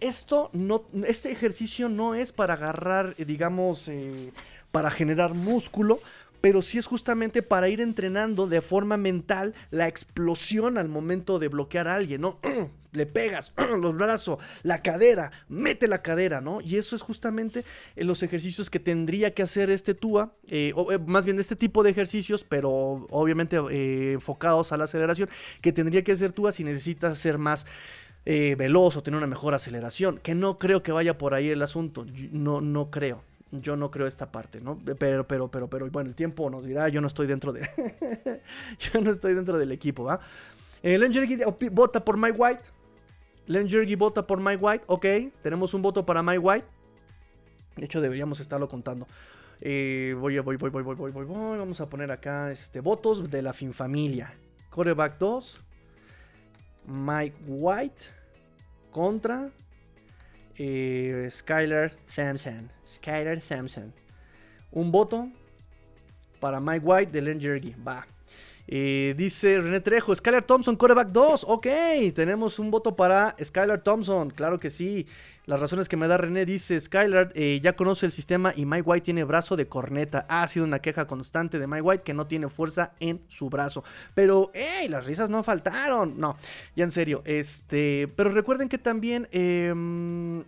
Esto no, este ejercicio no es para agarrar, eh, digamos, eh, para generar músculo, pero sí es justamente para ir entrenando de forma mental la explosión al momento de bloquear a alguien, ¿no? Le pegas los brazos, la cadera, mete la cadera, ¿no? Y eso es justamente eh, los ejercicios que tendría que hacer este TUA, eh, o, eh, más bien este tipo de ejercicios, pero obviamente enfocados a la aceleración, que tendría que hacer TUA si necesitas ser más... veloz o tener una mejor aceleración, que no creo que vaya por ahí el asunto, no, no creo yo no creo esta parte, ¿no? Pero, pero, pero, pero, bueno, el tiempo nos dirá, yo no estoy dentro de... yo no estoy dentro del equipo, ¿va? Eh, Len vota por Mike White. Len Jergy vota por Mike White, ok. Tenemos un voto para Mike White. De hecho, deberíamos estarlo contando. Eh, voy, voy, voy, voy, voy, voy, voy, voy. Vamos a poner acá este, votos de la FinFamilia. Coreback 2. Mike White contra eh, Skylar Thompson. Skylar Thompson. Un voto para Mike White de Len Jergy. Va. Dice René Trejo, Skylar Thompson, coreback 2. Ok, tenemos un voto para Skylar Thompson. Claro que sí. Las razones que me da René dice, Skylar eh, ya conoce el sistema y Mike White tiene brazo de corneta. Ha sido una queja constante de Mike White que no tiene fuerza en su brazo. Pero, hey, las risas no faltaron. No, ya en serio. Este, pero recuerden que también... Em,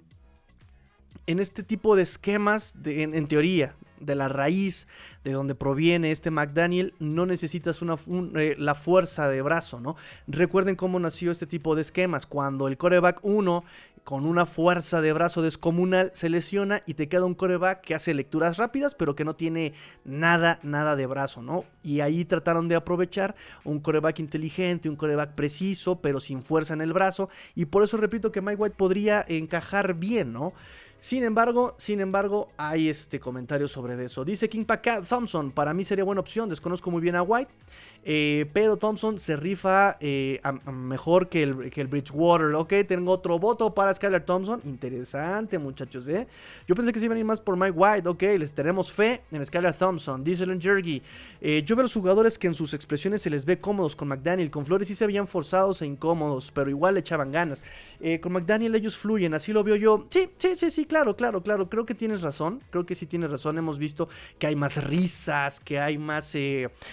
en este tipo de esquemas, en, teoría, de la raíz de donde proviene este McDaniel, no necesitas una, eh, la fuerza de brazo, ¿no? Recuerden cómo nació este tipo de esquemas. Cuando el coreback 1 con una fuerza de brazo descomunal se lesiona y te queda un coreback que hace lecturas rápidas, pero que no tiene nada, nada de brazo, ¿no? Y ahí trataron de aprovechar un coreback inteligente, un coreback preciso, pero sin fuerza en el brazo. Y por eso repito que Mike White podría encajar bien, ¿no? Sin embargo, sin embargo, hay este comentario sobre eso. Dice King Pacat Thompson, para mí sería buena opción, desconozco muy bien a White. Eh, pero Thompson se rifa eh, mejor que el, que el, Bridgewater. Ok, tengo otro voto para Skylar Thompson. Interesante, muchachos, ¿eh? Yo pensé que se iban a ir más por Mike White. Ok, les tenemos fe en Skylar Thompson. Diesel Jergy. Eh, yo veo a los jugadores que en sus expresiones se les ve cómodos con McDaniel. Con Flores sí se veían forzados e incómodos, pero igual le echaban ganas. con McDaniel ellos fluyen, así lo veo yo. Sí, sí, sí, sí, claro, claro, claro. Creo que tienes razón. Creo que sí tienes razón. Hemos visto que hay más risas, que hay más,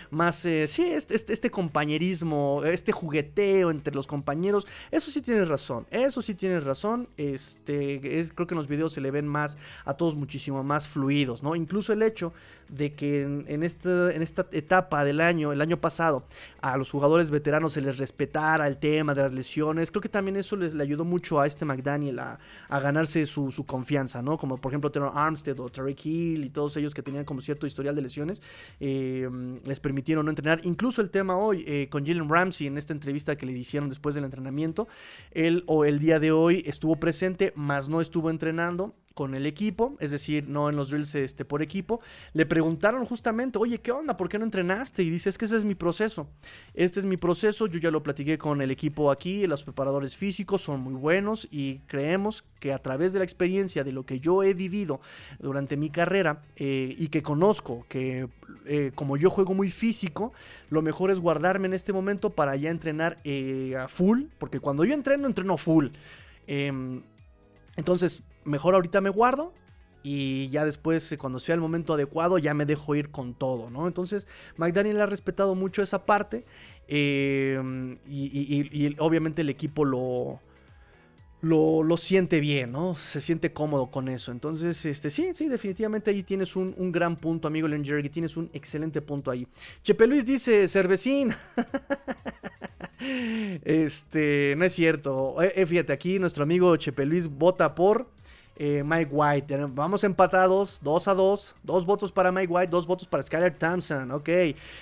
más, sí, este, este, este, compañerismo, este jugueteo entre los compañeros, eso sí tienes razón, eso sí tienes razón, este, creo que en los videos se le ven más a todos muchísimo más fluidos, ¿no? Incluso el hecho de que en, esta, en esta etapa del año, el año pasado, a los jugadores veteranos se les respetara el tema de las lesiones. Creo que también eso les le ayudó mucho a este McDaniel a, ganarse su, confianza, ¿no? Como por ejemplo Taylor Armstead o Tarek Hill y todos ellos que tenían como cierto historial de lesiones, eh, les permitieron no entrenar. Incluso el tema hoy eh, con Jalen Ramsey en esta entrevista que le hicieron después del entrenamiento, él o el día de hoy estuvo presente, más no estuvo entrenando con el equipo, es decir, no en los drills este, por equipo, le preguntaron justamente, oye, ¿qué onda? ¿Por qué no entrenaste? Y dice, es que ese es mi proceso. Este es mi proceso, yo ya lo platiqué con el equipo aquí, los preparadores físicos son muy buenos y creemos que a través de la experiencia de lo que yo he vivido durante mi carrera eh, y que conozco que eh, como yo juego muy físico, lo mejor es guardarme en este momento para ya entrenar eh, a full, porque cuando yo entreno, entreno full. Em, Entonces, mejor ahorita me guardo y ya después, eh, cuando sea el momento adecuado, ya me dejo ir con todo, ¿no? Entonces, McDaniel ha respetado mucho esa parte em, y, obviamente el equipo lo, lo, siente bien, ¿no? Se siente cómodo con eso. Entonces, este, sí, sí, definitivamente ahí tienes un, gran punto, amigo Len Jerry, tienes un excelente punto ahí. Chepe Luis dice, cervecín. este, no es cierto. Eh, eh, fíjate, aquí nuestro amigo Chepe Luis vota por... Eh, Mike White. Vamos empatados, 2 a 2. Dos votos para Mike White, dos votos para Skyler Thompson. Ok.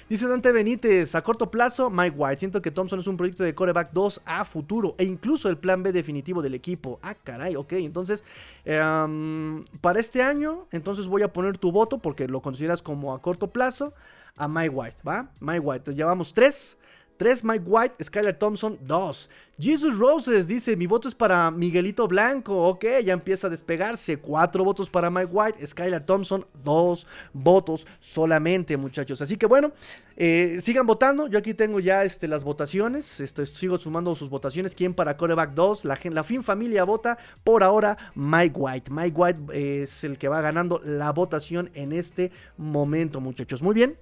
Dice Dante Benítez, a corto plazo, Mike White. Siento que Thompson es un proyecto de coreback 2 a futuro e incluso el plan B definitivo del equipo. Ah, caray, ok. Entonces, em, para este año, entonces voy a poner tu voto porque lo consideras como a corto plazo a Mike White, ¿va? Mike White. Llevamos 3. 3 Mike White, Skyler Thompson 2. Jesus Roses dice, mi voto es para Miguelito Blanco. Ok, ya empieza a despegarse. 4 votos para Mike White, Skyler Thompson 2 votos solamente muchachos. Así que bueno, eh, sigan votando. Yo aquí tengo ya este, las votaciones. Estoy, sigo sumando sus votaciones. ¿Quién para Coreback 2? La, la fin familia vota por ahora Mike White. Mike White eh, es el que va ganando la votación en este momento muchachos. Muy bien.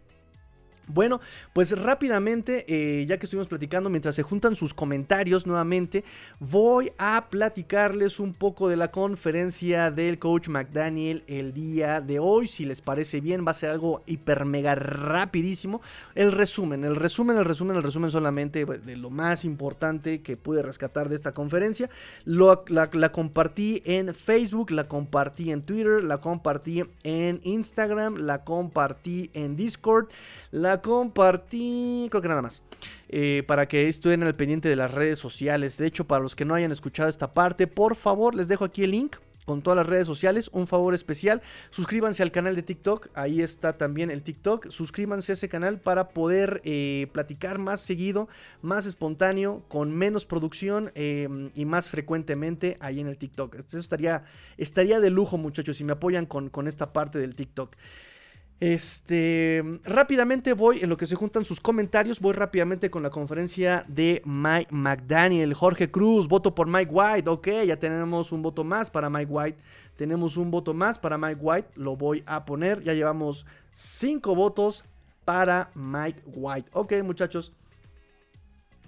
Bueno, pues rápidamente, eh, ya que estuvimos platicando, mientras se juntan sus comentarios nuevamente, voy a platicarles un poco de la conferencia del coach McDaniel el día de hoy. Si les parece bien, va a ser algo hiper mega rapidísimo. El resumen, el resumen, el resumen, el resumen solamente de lo más importante que pude rescatar de esta conferencia. la, la compartí en Facebook, la compartí en Twitter, la compartí en Instagram, la compartí en Discord, la compartí, creo que nada más. Eh, para que estén al pendiente de las redes sociales. De hecho, para los que no hayan escuchado esta parte, por favor, les dejo aquí el link con todas las redes sociales. Un favor especial, suscríbanse al canal de TikTok, ahí está también el TikTok. Suscríbanse a ese canal para poder eh, platicar más seguido, más espontáneo, con menos producción em, y más frecuentemente ahí en el TikTok. Eso estaría, estaría de lujo muchachos si me apoyan con, con esta parte del TikTok. Este, rápidamente voy, en lo que se juntan sus comentarios, voy rápidamente con la conferencia de Mike McDaniel, Jorge Cruz, voto por Mike White, ok, ya tenemos un voto más para Mike White, tenemos un voto más para Mike White, lo voy a poner, ya llevamos cinco votos para Mike White, ok muchachos,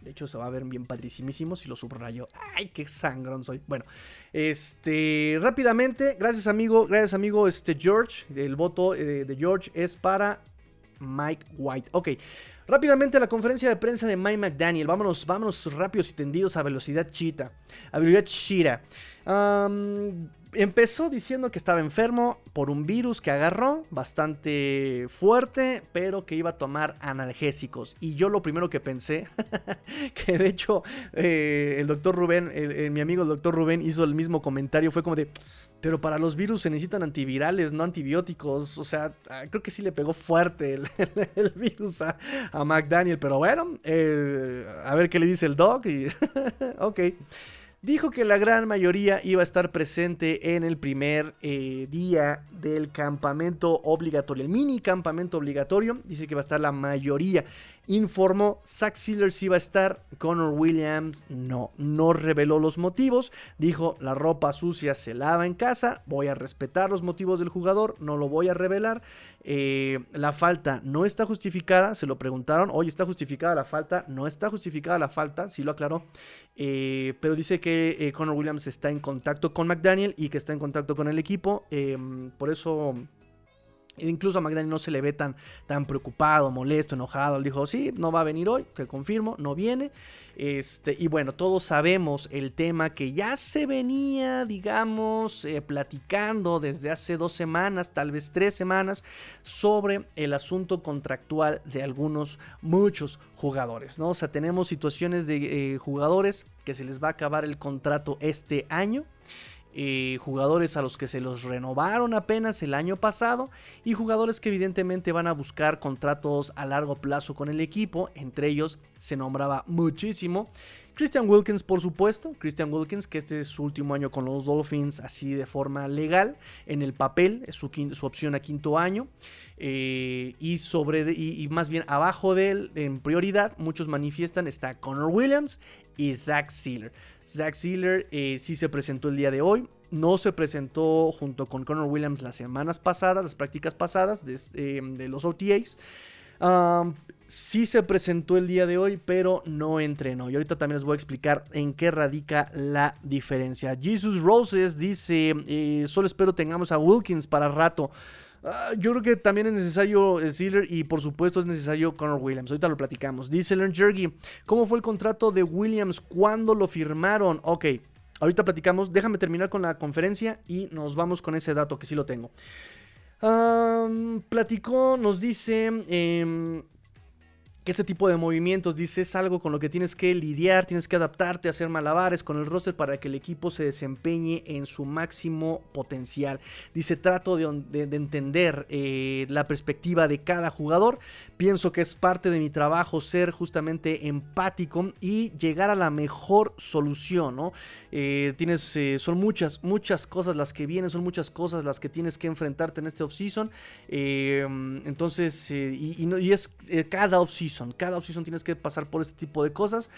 de hecho, se va a ver bien padrísimo si lo subrayo. ¡Ay, qué sangrón soy! Bueno, este, rápidamente, gracias amigo, gracias amigo este, George. El voto eh, de George es para Mike White. Ok, rápidamente la conferencia de prensa de Mike McDaniel. Vámonos, vámonos rápidos y tendidos a velocidad chita. A velocidad chira. Empezó diciendo que estaba enfermo por un virus que agarró bastante fuerte, pero que iba a tomar analgésicos. Y yo lo primero que pensé, que de hecho eh, el doctor Rubén, mi amigo el doctor Rubén hizo el mismo comentario, fue como de, pero para los virus se necesitan antivirales, no antibióticos. O sea, ah, creo que sí le pegó fuerte el, virus a, McDaniel, pero bueno, eh, a ver qué le dice el doc y ok dijo que la gran mayoría iba a estar presente en el primer eh, día del campamento obligatorio, el mini campamento obligatorio. Dice que va a estar la mayoría. Informó Zach Sealer si iba a estar, Connor Williams no, no reveló los motivos. Dijo la ropa sucia se lava en casa, voy a respetar los motivos del jugador, no lo voy a revelar. Eh, la falta no está justificada, se lo preguntaron, oye, ¿está justificada la falta? No está justificada la falta, sí lo aclaró, eh, pero dice que eh, Connor Williams está en contacto con McDaniel y que está en contacto con el equipo, por eso... Incluso a McDaniel no se le ve tan, tan preocupado, molesto, enojado. Él dijo, sí, no va a venir hoy, que confirmo, no viene. Este, y bueno, todos sabemos el tema que ya se venía, digamos, eh, platicando desde hace dos semanas, tal vez tres semanas, sobre el asunto contractual de algunos, muchos jugadores, ¿no? O sea, tenemos situaciones de eh, jugadores que se les va a acabar el contrato este año. Eh, jugadores a los que se los renovaron apenas el año pasado y jugadores que evidentemente van a buscar contratos a largo plazo con el equipo, entre ellos se nombraba muchísimo Christian Wilkins, por supuesto. Christian Wilkins, que este es su último año con los Dolphins, así de forma legal, en el papel, es su, opción a quinto año. Eh, y, sobre, y, más bien abajo de él, en prioridad, muchos manifiestan, está Connor Williams y Zach Sealer. Zach Sealer eh, sí se presentó el día de hoy. no se presentó junto con Connor Williams las semanas pasadas, las prácticas pasadas de, de los OTAs sí se presentó el día de hoy, pero no entrenó. Y ahorita también les voy a explicar en qué radica la diferencia. Jesus Roses dice, eh, solo espero tengamos a Wilkins para rato. Ah, yo creo que también es necesario Sealer y por supuesto es necesario Connor Williams. Ahorita lo platicamos. Dice Lern Jergy, ¿cómo fue el contrato de Williams? ¿Cuándo lo firmaron? Ok, ahorita platicamos. Déjame terminar con la conferencia y nos vamos con ese dato que sí lo tengo platicó, nos dice em, que este tipo de movimientos, dice, es algo con lo que tienes que lidiar, tienes que adaptarte, hacer malabares con el roster para que el equipo se desempeñe en su máximo potencial. Dice, trato de, entender eh, la perspectiva de cada jugador. Pienso que es parte de mi trabajo ser justamente empático y llegar a la mejor solución, ¿no? Eh, tienes, eh, son muchas, muchas cosas las que vienen, son muchas cosas las que tienes que enfrentarte en este offseason. entonces, y, y, es cada offseason cada opción tienes que pasar por este tipo de cosas.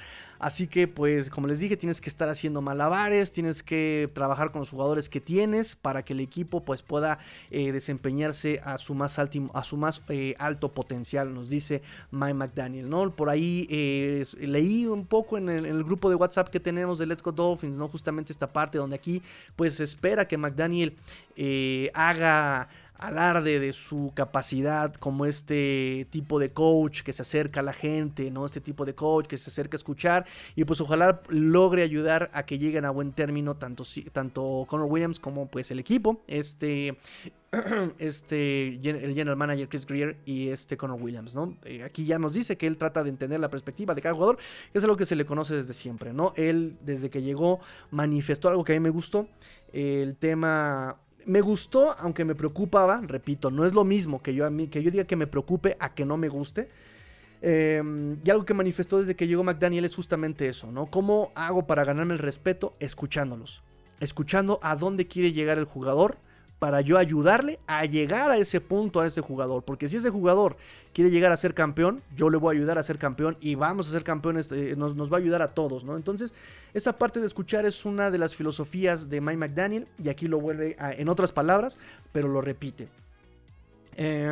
Así que, pues, como les dije, tienes que estar haciendo malabares, tienes que trabajar con los jugadores que tienes para que el equipo, pues, pueda eh, desempeñarse a su más, eh, alto potencial, nos dice Mike McDaniel, ¿no? Por ahí eh, leí un poco en el, en el, grupo de WhatsApp que tenemos de Let's Go Dolphins, ¿no? Justamente esta parte donde aquí, pues, se espera que McDaniel haga alarde de su capacidad como este tipo de coach que se acerca a la gente, ¿no? Este tipo de coach que se acerca a escuchar y pues ojalá logre ayudar a que lleguen a buen término tanto, tanto Connor Williams como pues el equipo, este, este, el general manager Chris Greer y este Connor Williams, ¿no? Eh, aquí ya nos dice que él trata de entender la perspectiva de cada jugador, que es algo que se le conoce desde siempre, ¿no? Él desde que llegó manifestó algo que a mí me gustó, el tema me gustó, aunque me preocupaba, repito, no es lo mismo que yo, a mí, que yo diga que me preocupe a que no me guste. Em, y algo que manifestó desde que llegó McDaniel es justamente eso, ¿no? ¿Cómo hago para ganarme el respeto? Escuchándolos. Escuchando a dónde quiere llegar el jugador para yo ayudarle a llegar a ese punto a ese jugador. Porque si ese jugador quiere llegar a ser campeón, yo le voy a ayudar a ser campeón y vamos a ser campeones, eh, nos, va a ayudar a todos, ¿no? Entonces, esa parte de escuchar es una de las filosofías de Mike McDaniel y aquí lo vuelve en otras palabras, pero lo repite. Eh,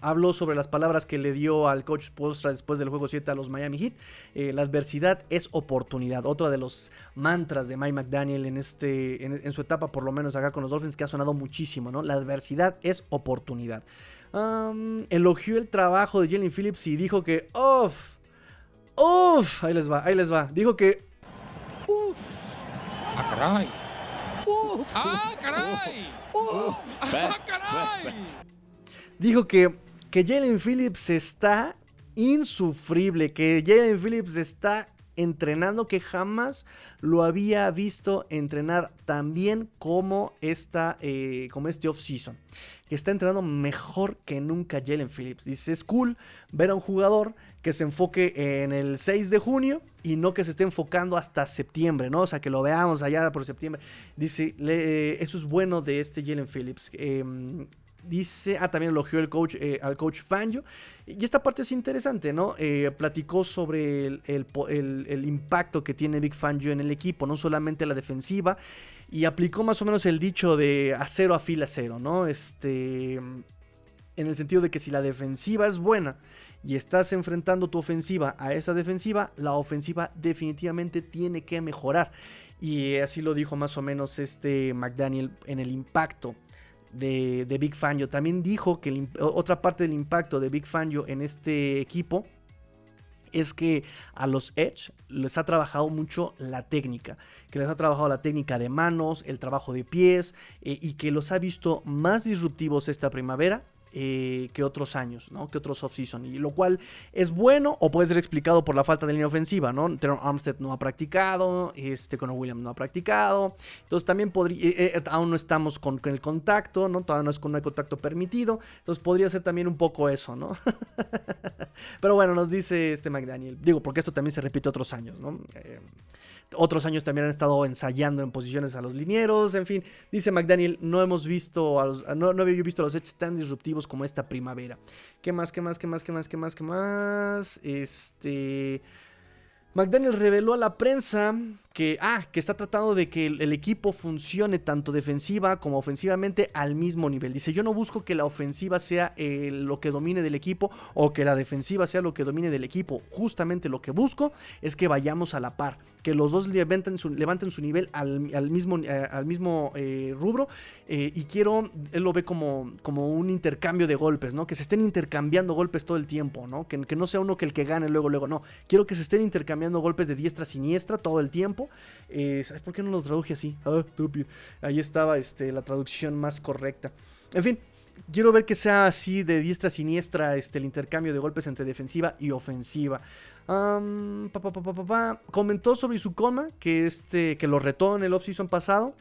habló sobre las palabras que le dio al coach Postra después del juego 7 a los Miami Heat. Eh, la adversidad es oportunidad. Otro de los mantras de Mike McDaniel en, este, en, su etapa, por lo menos acá con los Dolphins, que ha sonado muchísimo, ¿no? La adversidad es oportunidad. elogió el trabajo de Jalen Phillips y dijo que, uff, uff, ahí les va, ahí les va. Dijo que, uff, ah, caray. Uf, ah, caray. Uf, ah, caray dijo que, que Jalen Phillips está insufrible, que Jalen Phillips está entrenando que jamás lo había visto entrenar tan bien como, esta, eh, como este off-season. Que está entrenando mejor que nunca Jalen Phillips. Dice, es cool ver a un jugador que se enfoque en el 6 de junio y no que se esté enfocando hasta septiembre, ¿no? O sea, que lo veamos allá por septiembre. Dice, eso es bueno de este Jalen Phillips. Em, Dice, ah, también elogió el coach, eh, al coach Fangio. Y esta parte es interesante, ¿no? Eh, platicó sobre el, impacto que tiene Big Fangio en el equipo, no solamente la defensiva. Y aplicó más o menos el dicho de acero a fila cero, ¿no? Este. En el sentido de que si la defensiva es buena y estás enfrentando tu ofensiva a esa defensiva, la ofensiva definitivamente tiene que mejorar. Y así lo dijo más o menos este McDaniel en el impacto de, Big Fangio. También dijo que otra parte del impacto de Big Fangio en este equipo es que a los Edge les ha trabajado mucho la técnica, que les ha trabajado la técnica de manos, el trabajo de pies eh, y que los ha visto más disruptivos esta primavera eh, que otros años, ¿no? Que otros off-season. Y lo cual es bueno o puede ser explicado por la falta de línea ofensiva, ¿no? Teron Armstead no ha practicado, este Conor Williams no ha practicado. Entonces también podría, eh, eh, aún no estamos con, el contacto, ¿no? Todavía no es con el contacto permitido. Entonces podría ser también un poco eso, ¿no? Pero bueno, nos dice este McDaniel. Digo, porque esto también se repite otros años, ¿no? Otros años también han estado ensayando en posiciones a los linieros. En fin, dice McDaniel, no hemos visto, no, no había visto los hechos tan disruptivos como esta primavera. ¿Qué más, qué más, qué más, qué más, qué más, qué más? Este... McDaniel reveló a la prensa que, ah, que está tratando de que el, equipo funcione tanto defensiva como ofensivamente al mismo nivel. Dice, yo no busco que la ofensiva sea eh, lo que domine del equipo o que la defensiva sea lo que domine del equipo. Justamente lo que busco es que vayamos a la par, que los dos levanten su, levanten su nivel al, mismo, eh, al mismo eh, rubro. y quiero, él lo ve como, como un intercambio de golpes, ¿no? Que se estén intercambiando golpes todo el tiempo, ¿no? Que, que no sea uno que el que gane luego, luego, no. Quiero que se estén intercambiando golpes de diestra a siniestra todo el tiempo eh, ¿Sabes por qué no lo traduje así? Ah, Ahí estaba este, la traducción más correcta. En fin, quiero ver que sea así de diestra a siniestra este, el intercambio de golpes entre defensiva y ofensiva. Comentó sobre Izukoma que, este, que lo retó en el offseason pasado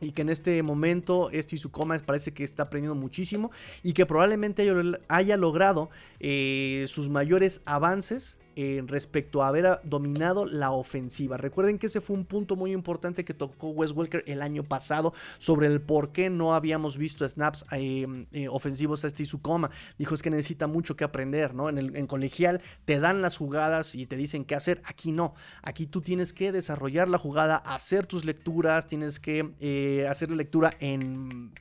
y que en este momento este Izukoma parece que está aprendiendo muchísimo y que probablemente haya, logrado eh, sus mayores avances respecto a haber dominado la ofensiva. Recuerden que ese fue un punto muy importante que tocó Wes Welker el año pasado sobre el por qué no habíamos visto snaps eh, eh, ofensivos a este Izukoma. Dijo es que necesita mucho que aprender, ¿no? En, el, en colegial te dan las jugadas y te dicen qué hacer. Aquí no. Aquí tú tienes que desarrollar la jugada, hacer tus lecturas, tienes que eh, hacer la lectura en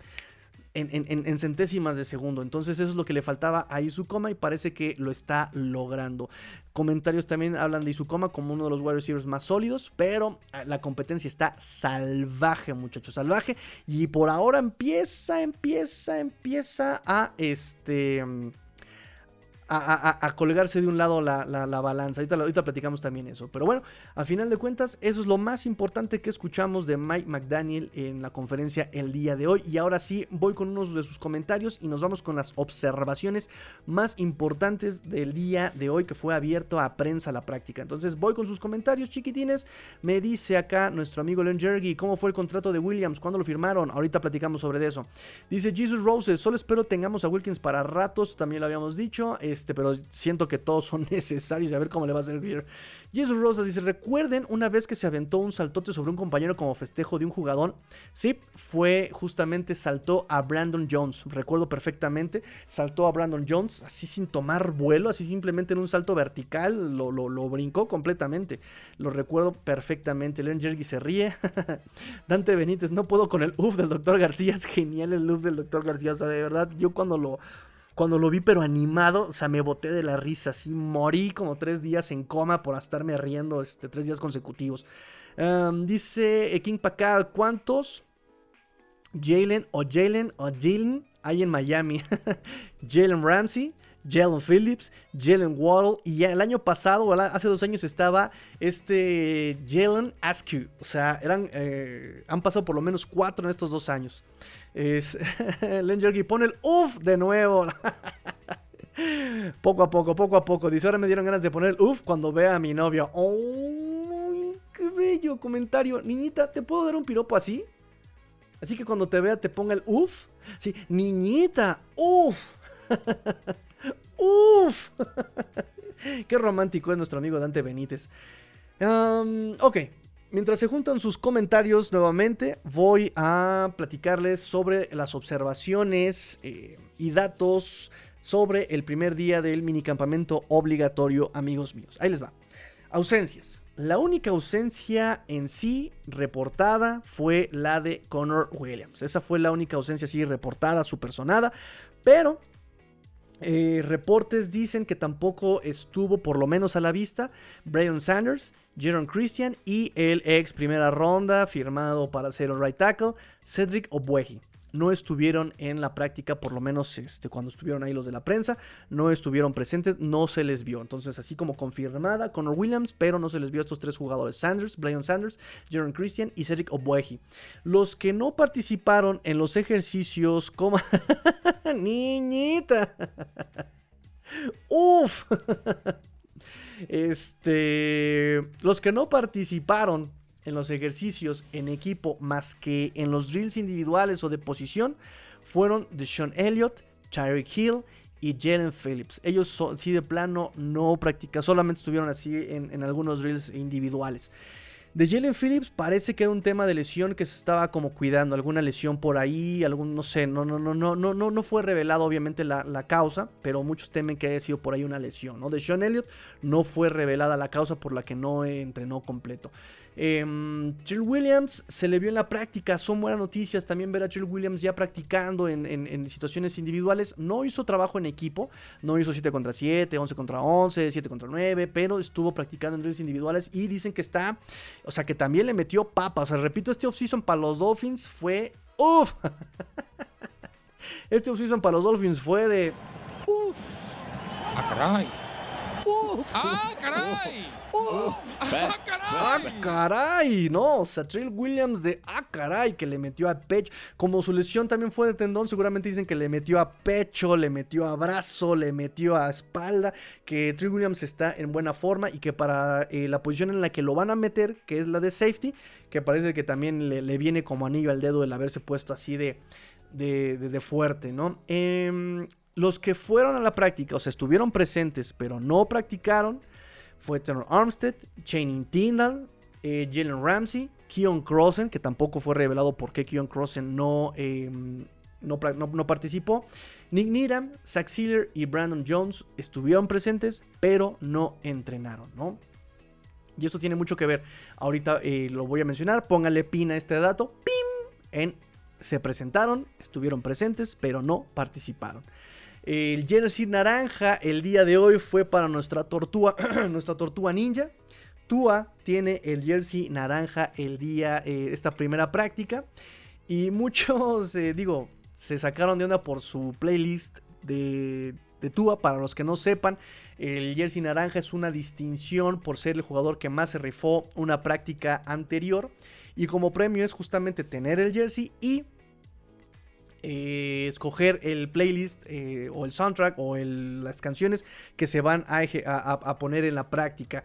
en, centésimas de segundo. Entonces eso es lo que le faltaba a Izukoma y parece que lo está logrando. Comentarios también hablan de Izukoma como uno de los wide receivers más sólidos, pero eh, la competencia está salvaje, muchachos, salvaje. Y por ahora empieza, empieza, empieza a este a, colgarse de un lado la, balanza. Ahorita, ahorita, platicamos también eso. Pero bueno, al final de cuentas, eso es lo más importante que escuchamos de Mike McDaniel en la conferencia el día de hoy. Y ahora sí, voy con unos de sus comentarios y nos vamos con las observaciones más importantes del día de hoy que fue abierto a prensa la práctica. Entonces voy con sus comentarios, chiquitines. Me dice acá nuestro amigo Len Jergy, ¿cómo fue el contrato de Williams? ¿Cuándo lo firmaron? Ahorita platicamos sobre eso. Dice Jesus Roses, solo espero tengamos a Wilkins para ratos, también lo habíamos dicho. Este, pero siento que todos son necesarios y a ver cómo le va a servir. Jesus Rosas dice, recuerden una vez que se aventó un saltote sobre un compañero como festejo de un jugador. Sí, fue justamente saltó a Brandon Jones. Recuerdo perfectamente, saltó a Brandon Jones así sin tomar vuelo, así simplemente en un salto vertical, lo, lo, brincó completamente. Lo recuerdo perfectamente. Leon Jergy se ríe. Dante Benítez, no puedo con el uff del doctor García. Es genial el uff del doctor García. O sea, de verdad, yo cuando lo cuando lo vi pero animado, o sea, me boté de la risa, así morí como tres días en coma por estarme riendo este, tres días consecutivos. dice King Pacal, ¿cuántos Jalen o Jalen o Jalen hay en Miami? Jalen Ramsey, Jalen Phillips, Jalen Waddle y el año pasado, hace dos años estaba este Jalen Askew. O sea, eran, eh, han pasado por lo menos cuatro en estos dos años. Es, Len Jerky pone el uff de nuevo. poco a poco, poco a poco. Dice, ahora me dieron ganas de poner el uff cuando vea a mi novio. ¡Oh! ¡Qué bello comentario! Niñita, ¿te puedo dar un piropo así? Así que cuando te vea te ponga el uff. Sí, niñita, uff. uff. Qué romántico es nuestro amigo Dante Benítez. ok, Mientras se juntan sus comentarios nuevamente, voy a platicarles sobre las observaciones eh, y datos sobre el primer día del minicampamento obligatorio, amigos míos. Ahí les va. Ausencias. La única ausencia en sí reportada fue la de Connor Williams. Esa fue la única ausencia sí reportada, supersonada. Pero eh, reportes dicen que tampoco estuvo, por lo menos a la vista, Brian Sanders, Jaron Christian y el ex primera ronda firmado para ser un right tackle, Cedric Obueji no estuvieron en la práctica, por lo menos este, cuando estuvieron ahí los de la prensa, no estuvieron presentes, no se les vio. Entonces, así como confirmada, Connor Williams, pero no se les vio a estos tres jugadores: Sanders, Brian Sanders, Jaron Christian y Cedric Obueji. Los que no participaron en los ejercicios como. ¡Niñita! ¡Uf! Este. Los que no participaron en los ejercicios en equipo más que en los drills individuales o de posición fueron de Sean Elliott, Tyreek Hill y Jalen Phillips. Ellos sí de plano no practican, solamente estuvieron así en, algunos drills individuales. De Jalen Phillips parece que era un tema de lesión que se estaba como cuidando, alguna lesión por ahí, algún, no sé, no, no, no, no, no, no, no fue revelado obviamente la, la causa, pero muchos temen que haya sido por ahí una lesión. De Sean Elliott no fue revelada la causa por la que no entrenó completo. Eh, Williams se le vio en la práctica, son buenas noticias también ver a Trill Williams ya practicando en, situaciones individuales. No hizo trabajo en equipo, no hizo 7 contra 7, 11 contra 11, 7 contra 9, pero estuvo practicando en redes individuales y dicen que está, o sea que también le metió papas. O sea, repito, este offseason para los Dolphins fue... ¡Uf! este offseason para los Dolphins fue de... ¡Uf! ¡Ah, caray! ¡Ah, caray! ¡Ah, caray! ¡Ah, caray! No, o sea, Trill Williams de ¡ah, caray! Que le metió a pecho. Como su lesión también fue de tendón, seguramente dicen que le metió a pecho, le metió a brazo, le metió a espalda. Que Trill Williams está en buena forma y que para eh, la posición en la que lo van a meter, que es la de safety, que parece que también le, viene como anillo al dedo el haberse puesto así de, de, de fuerte, ¿no? Eh, los que fueron a la práctica, o sea, estuvieron presentes, pero no practicaron, fue Tanner Armstead, Channing Tindall, eh, Jalen Ramsey, Keon Crossen, que tampoco fue revelado por qué Keon Crossen no, em, no, participó. Nick Needham, Zach Sealer y Brandon Jones estuvieron presentes, pero no entrenaron, ¿no? Y esto tiene mucho que ver. Ahorita eh, lo voy a mencionar. Póngale pin a este dato. ¡Pim! En, se presentaron, estuvieron presentes, pero no participaron. El jersey naranja el día de hoy fue para nuestra tortuga, nuestra tortuga ninja. Tua tiene el jersey naranja el día, eh, esta primera práctica. Y muchos, eh, digo, se sacaron de onda por su playlist de, de Tua. Para los que no sepan, el jersey naranja es una distinción por ser el jugador que más se rifó una práctica anterior. Y como premio es justamente tener el jersey y eh, escoger el playlist eh, o el soundtrack o las canciones que se van a, poner en la práctica.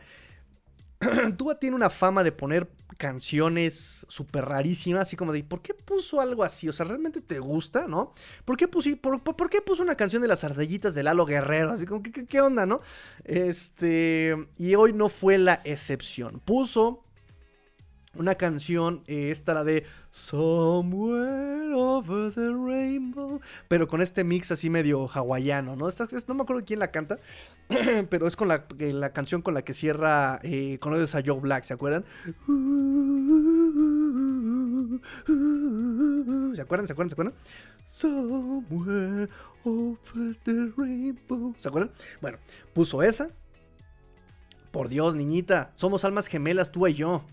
Tua tiene una fama de poner canciones súper rarísimas, así como de, ¿por qué puso algo así? O sea, ¿realmente te gusta, no? ¿Por qué, puso, por, qué puso una canción de las ardillitas de Lalo Guerrero? Así como, ¿qué, qué onda, no? Este, y hoy no fue la excepción. Puso una canción, eh, esta la de Somewhere Over the Rainbow, pero con este mix así medio hawaiano, ¿no? no me acuerdo quién la canta, pero es con la, la, canción con la que cierra, eh, conoces a Joe Black, ¿se acuerdan? ¿Se acuerdan? ¿Se acuerdan? ¿Se acuerdan? Somewhere over the rainbow. ¿Se acuerdan? Bueno, puso esa. Por Dios, niñita, somos almas gemelas tú y yo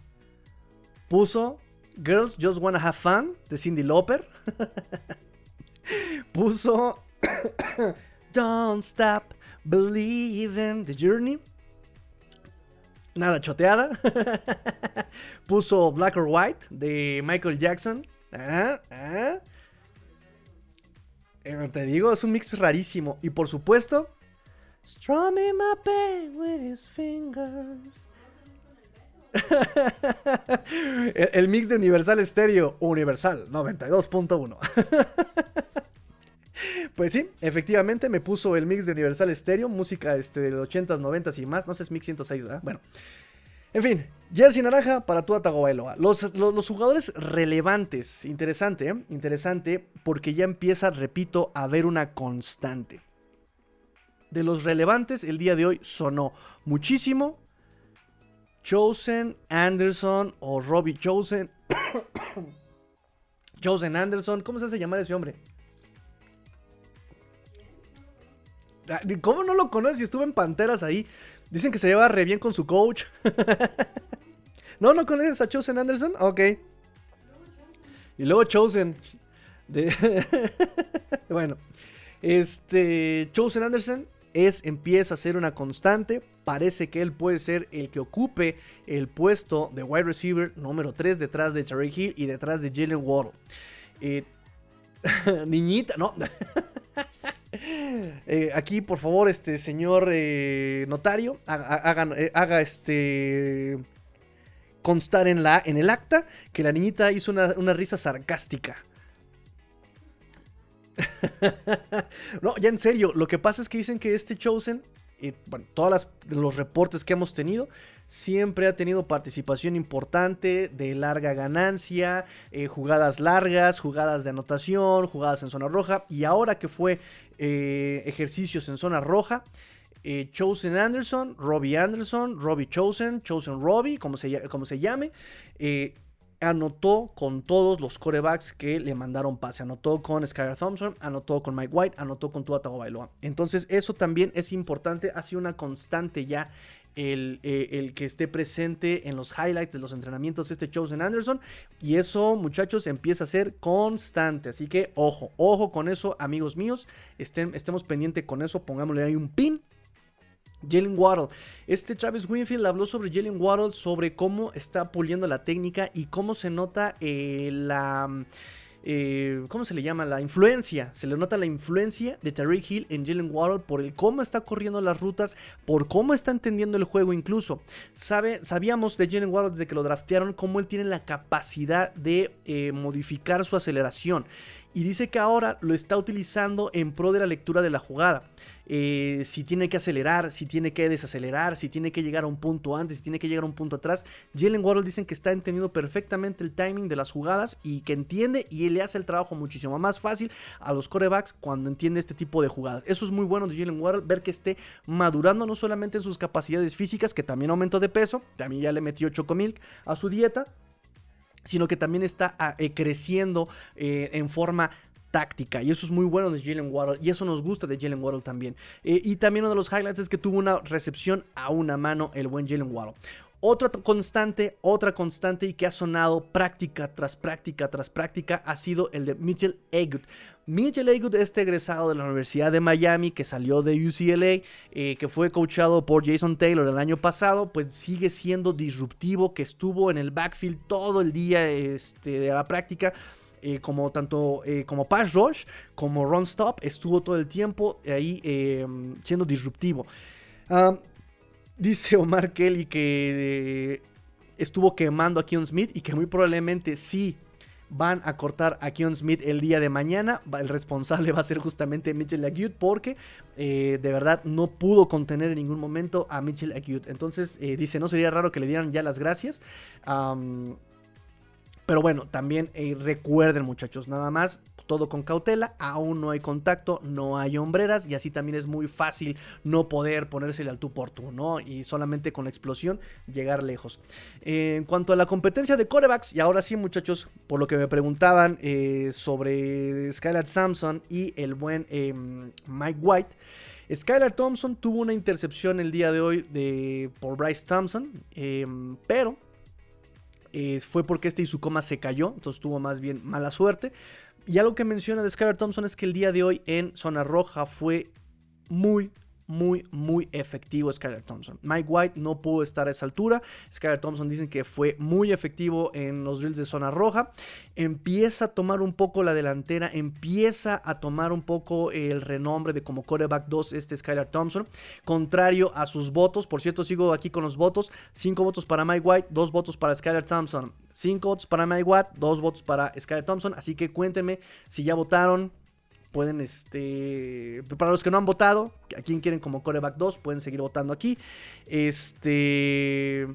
puso Girls Just Wanna Have Fun de Cindy Lauper. puso Don't Stop Believing the Journey. Nada choteada. puso Black or White de Michael Jackson. ¿Ah? ¿Ah? Eh, te digo, es un mix rarísimo. Y por supuesto, Strumming my pain with his fingers. El, mix de Universal Stereo, Universal 92.1. pues sí, efectivamente me puso el mix de Universal Stereo, música este, de los 80s, 90s y más. No sé, es mix 106, ¿verdad? Bueno. En fin, Jersey Naranja para tu Tagovailoa. Los, los, jugadores relevantes, interesante, ¿eh? interesante, porque ya empieza, repito, a haber una constante. De los relevantes, el día de hoy sonó muchísimo Chosen Anderson o Robbie Chosen. Chosen Anderson, ¿cómo se hace llamar ese hombre? Ah, ¿Cómo no lo conoces estuvo en Panteras ahí? Dicen que se lleva re bien con su coach. ¿No, no conoces a Chosen Anderson? Ok. Y luego Chosen. bueno. Este. Chosen Anderson es, empieza a ser una constante. Parece que él puede ser el que ocupe el puesto de wide receiver número 3 detrás de Terry Hill y detrás de Jalen Waddle. Eh, niñita, no. Eh, aquí, por favor, este señor eh, notario, haga, este constar en, la, en el acta que la niñita hizo una, una risa sarcástica. no, ya en serio, lo que pasa es que dicen que este Chosen eh, bueno, todos los reportes que hemos tenido, siempre ha tenido participación importante de larga ganancia, eh, jugadas largas, jugadas de anotación, jugadas en zona roja. Y ahora que fue eh, ejercicios en zona roja, eh, Chosen Anderson, Robbie Anderson, Robbie Chosen, Chosen Robbie, como se, como se llame, anotó con todos los corebacks que le mandaron pase. Anotó con Skyler Thompson, anotó con Mike White, anotó con Tua Tagovailoa. Entonces eso también es importante, ha sido una constante ya el, eh, el, que esté presente en los highlights de los entrenamientos este Chosen Anderson. Y eso, muchachos, empieza a ser constante. Así que ojo, ojo con eso, amigos míos. Estén, estemos pendientes con eso. Pongámosle ahí un pin. Jalen Waddle. Este Travis Winfield habló sobre Jalen Waddle, sobre cómo está puliendo la técnica y cómo se nota eh, la eh, ¿cómo se le llama? La influencia. Se le nota la influencia de Tariq Hill en Jalen Waddle por el cómo está corriendo las rutas, por cómo está entendiendo el juego incluso. Sabíamos de Jalen Waddle desde que lo draftearon cómo él tiene la capacidad de eh, modificar su aceleración. Y dice que ahora lo está utilizando en pro de la lectura de la jugada. Eh, si tiene que acelerar, si tiene que desacelerar, si tiene que llegar a un punto antes, si tiene que llegar a un punto atrás. Jalen Waddle dicen que está entendiendo perfectamente el timing de las jugadas y que entiende y le hace el trabajo muchísimo más fácil a los corebacks cuando entiende este tipo de jugadas. Eso es muy bueno de Jalen Waddle, ver que esté madurando no solamente en sus capacidades físicas, que también aumentó de peso, también ya le metió Chocomilk a su dieta, sino que también está eh, creciendo eh, en forma táctica. Y eso es muy bueno de Jalen Waddle. Y eso nos gusta de Jalen Waddle también. Eh, y también uno de los highlights es que tuvo una recepción a una mano el buen Jalen Waddle. Otra constante, otra constante y que ha sonado práctica tras práctica tras práctica ha sido el de Mitchell Agut. Mitchell Agut, este egresado de la Universidad de Miami que salió de UCLA, eh, que fue coachado por Jason Taylor el año pasado, pues sigue siendo disruptivo, que estuvo en el backfield todo el día este, de la práctica eh, como tanto eh, como pass rush como run stop estuvo todo el tiempo ahí em, siendo disruptivo. dice Omar Kelly que eh, estuvo quemando a Keon Smith y que muy probablemente sí van a cortar a Keon Smith el día de mañana. El responsable va a ser justamente Mitchell Agut porque de verdad no pudo contener en ningún momento a Mitchell Agut. Entonces dice, no sería raro que le dieran ya las gracias. Pero bueno, también eh, recuerden muchachos, nada más, todo con cautela, aún no hay contacto, no hay hombreras y así también es muy fácil no poder ponérsele al tú por tú, ¿no? Y solamente con la explosión llegar lejos. en cuanto a la competencia de corebacks, y ahora sí muchachos, por lo que me preguntaban eh, sobre Skylar Thompson y el buen em, Mike White. Skylar Thompson tuvo una intercepción el día de hoy de, por Bryce Thompson, em, pero eh, fue porque este Izukoma se cayó, entonces tuvo más bien mala suerte. Y algo que menciona de Skylar Thompson es que el día de hoy en zona roja fue muy, muy, muy efectivo Skyler Thompson. Mike White no pudo estar a esa altura. Skyler Thompson dicen que fue muy efectivo en los drills de zona roja. Empieza a tomar un poco la delantera, empieza a tomar un poco el renombre de como coreback 2 este Skyler Thompson. Contrario a sus votos, por cierto sigo aquí con los votos. 5 votos para Mike White, 2 votos para Skyler Thompson. 5 votos para Mike White, 2 votos para Skyler Thompson. Así que cuéntenme si ya votaron, pueden, este, para los que no han votado, a quien quieren como coreback 2, pueden seguir votando aquí. Este...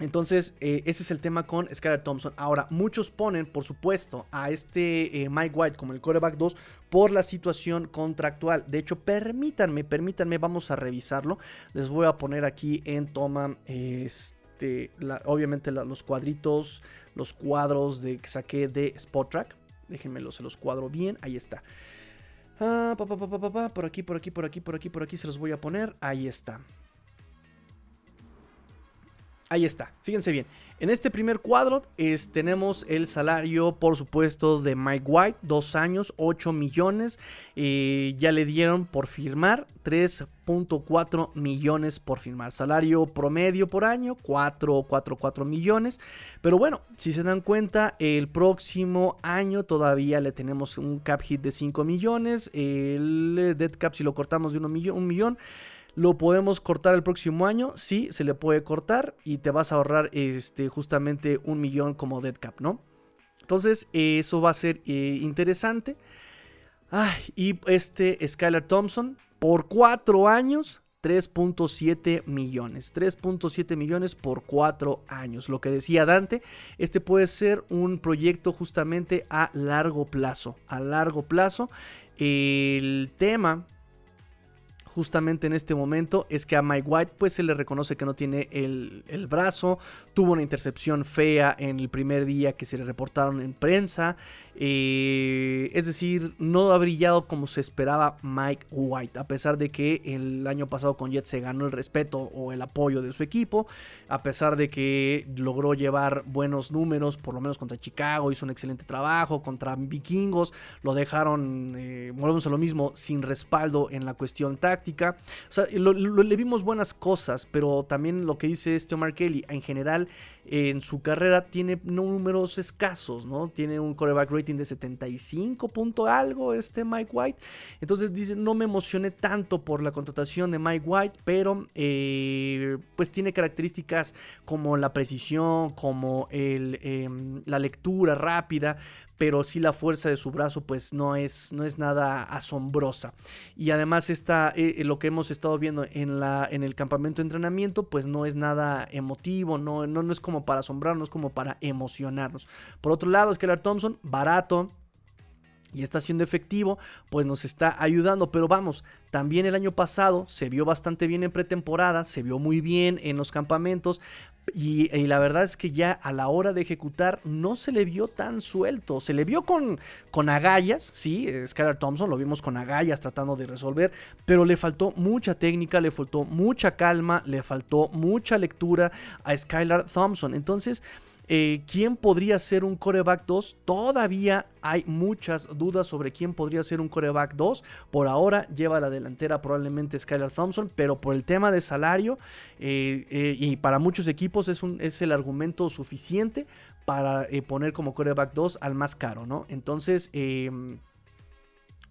Entonces, eh, ese es el tema con Skyler Thompson. Ahora, muchos ponen, por supuesto, a este eh, Mike White como el coreback 2 por la situación contractual. De hecho, permítanme, permítanme, vamos a revisarlo. Les voy a poner aquí en toma, este, obviamente los cuadritos, los cuadros de, que saqué de Spot Track. Déjenmelo, se los cuadro bien. Ahí está. Ah, por aquí, por aquí, por aquí, por aquí, por aquí se los voy a poner. Ahí está. Ahí está, fíjense bien. En este primer cuadro tenemos el salario, por supuesto, de Mike White, dos años, 8 millones. Eh, ya le dieron por firmar 3.4 millones por firmar. Salario promedio por año, 4, 4, 4 millones. Pero bueno, si se dan cuenta, el próximo año todavía le tenemos un cap hit de 5 millones. El dead cap, si lo cortamos de 1 millón, un millón ¿Lo podemos cortar el próximo año? Sí, se le puede cortar y te vas a ahorrar este, justamente un millón como dead cap, ¿no? Entonces, eso va a ser eh, interesante. y este Skylar Thompson, Por cuatro años, 3.7 millones. 3.7 millones por 4 años. Lo que decía Dante, este puede ser un proyecto justamente a largo plazo. A largo plazo. El tema justamente en este momento es que a Mike White pues se le reconoce que no tiene el, el, brazo, tuvo una intercepción fea en el primer día que se le reportaron en prensa, eh, es decir, no ha brillado como se esperaba Mike White, a pesar de que el año pasado con Jets se ganó el respeto o el apoyo de su equipo, a pesar de que logró llevar buenos números, por lo menos contra Chicago, hizo un excelente trabajo, contra Vikingos, lo dejaron, eh, volvemos a lo mismo, sin respaldo en la cuestión táctica. O sea, le vimos buenas cosas, pero también lo que dice este Omar Kelly, en general, en su carrera tiene números escasos, ¿no? Tiene un coreback rating de 75 punto algo este Mike White. Entonces dice, no me emocioné tanto por la contratación de Mike White, pero eh, pues tiene características como la precisión, como el, em, la lectura rápida, pero sí la fuerza de su brazo pues no es, no es nada asombrosa. Y además está eh, lo que hemos estado viendo en, la, en el campamento de entrenamiento pues no es nada emotivo, no, no, no es como para asombrarnos, como para emocionarnos. Por otro lado, Skeller Thompson, barato, y está siendo efectivo, pues nos está ayudando. Pero vamos, también el año pasado se vio bastante bien en pretemporada, se vio muy bien en los campamentos. Y, la verdad es que ya a la hora de ejecutar no se le vio tan suelto. Se le vio con, con agallas, sí, Skylar Thompson lo vimos con agallas tratando de resolver, pero le faltó mucha técnica, le faltó mucha calma, le faltó mucha lectura a Skylar Thompson. Entonces, eh, ¿Quién podría ser un coreback 2? Todavía hay muchas dudas sobre quién podría ser un coreback 2. Por ahora lleva la delantera probablemente Skylar Thompson, pero por el tema de salario eh, eh, y para muchos equipos es, un, el argumento suficiente para poner como coreback 2 al más caro, ¿no? Entonces...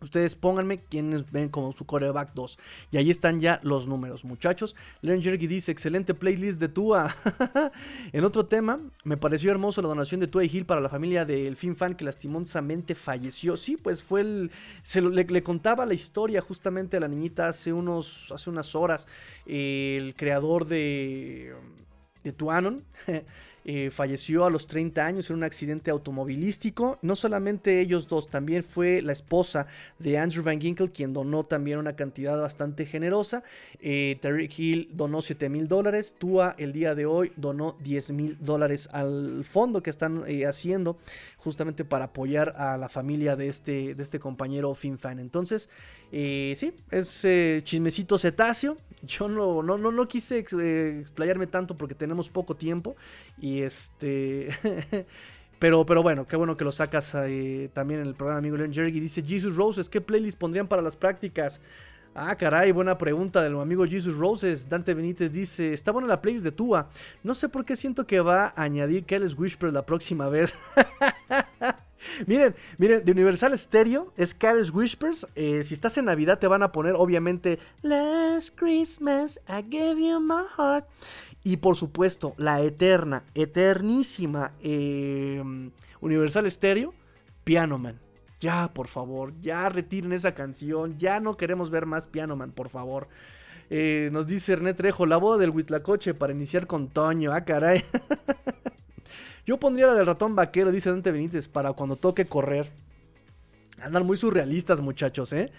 Ustedes pónganme quienes ven como su coreback 2. Y ahí están ya los números, muchachos. Len dice: excelente playlist de Tua. en otro tema, me pareció hermoso la donación de Tua y Hill para la familia del Fin Fan que lastimosamente falleció. Sí, pues fue el. Le, contaba la historia justamente a la niñita hace, unos, hace unas horas. el creador de. de Tuanon. Eh, falleció a los 30 años en un accidente automovilístico. No solamente ellos dos, también fue la esposa de Andrew Van Ginkle quien donó también una cantidad bastante generosa. Eh, Hill donó 7 mil dólares. Tua el día de hoy donó 10 mil dólares al fondo que están eh, haciendo justamente para apoyar a la familia de este, de este compañero FinFan. Entonces, sí, es chismecito cetáceo. Yo no, no, no, no quise explayarme tanto porque tenemos poco tiempo. Y este. pero, pero bueno, qué bueno que lo sacas también en el programa, amigo Leon Jerry. Dice Jesus Roses, ¿qué playlist pondrían para las prácticas? Ah, caray, buena pregunta del amigo Jesus Roses. Dante Benítez dice: Está buena la playlist de Tua. No sé por qué siento que va a añadir Kelly's Whisper la próxima vez. miren, miren, de Universal Stereo es Carel's Whispers. Eh, si estás en Navidad, te van a poner, obviamente, Last Christmas I gave you my heart. Y por supuesto, la eterna, eternísima em, Universal Stereo, Piano Man. Ya, por favor, ya retiren esa canción. Ya no queremos ver más Piano Man, por favor. Eh, nos dice René Trejo, la boda del Huitlacoche para iniciar con Toño. Ah, caray. Yo pondría la del ratón vaquero, dice Dante Benítez, para cuando toque correr. Andan muy surrealistas, muchachos, ¿eh?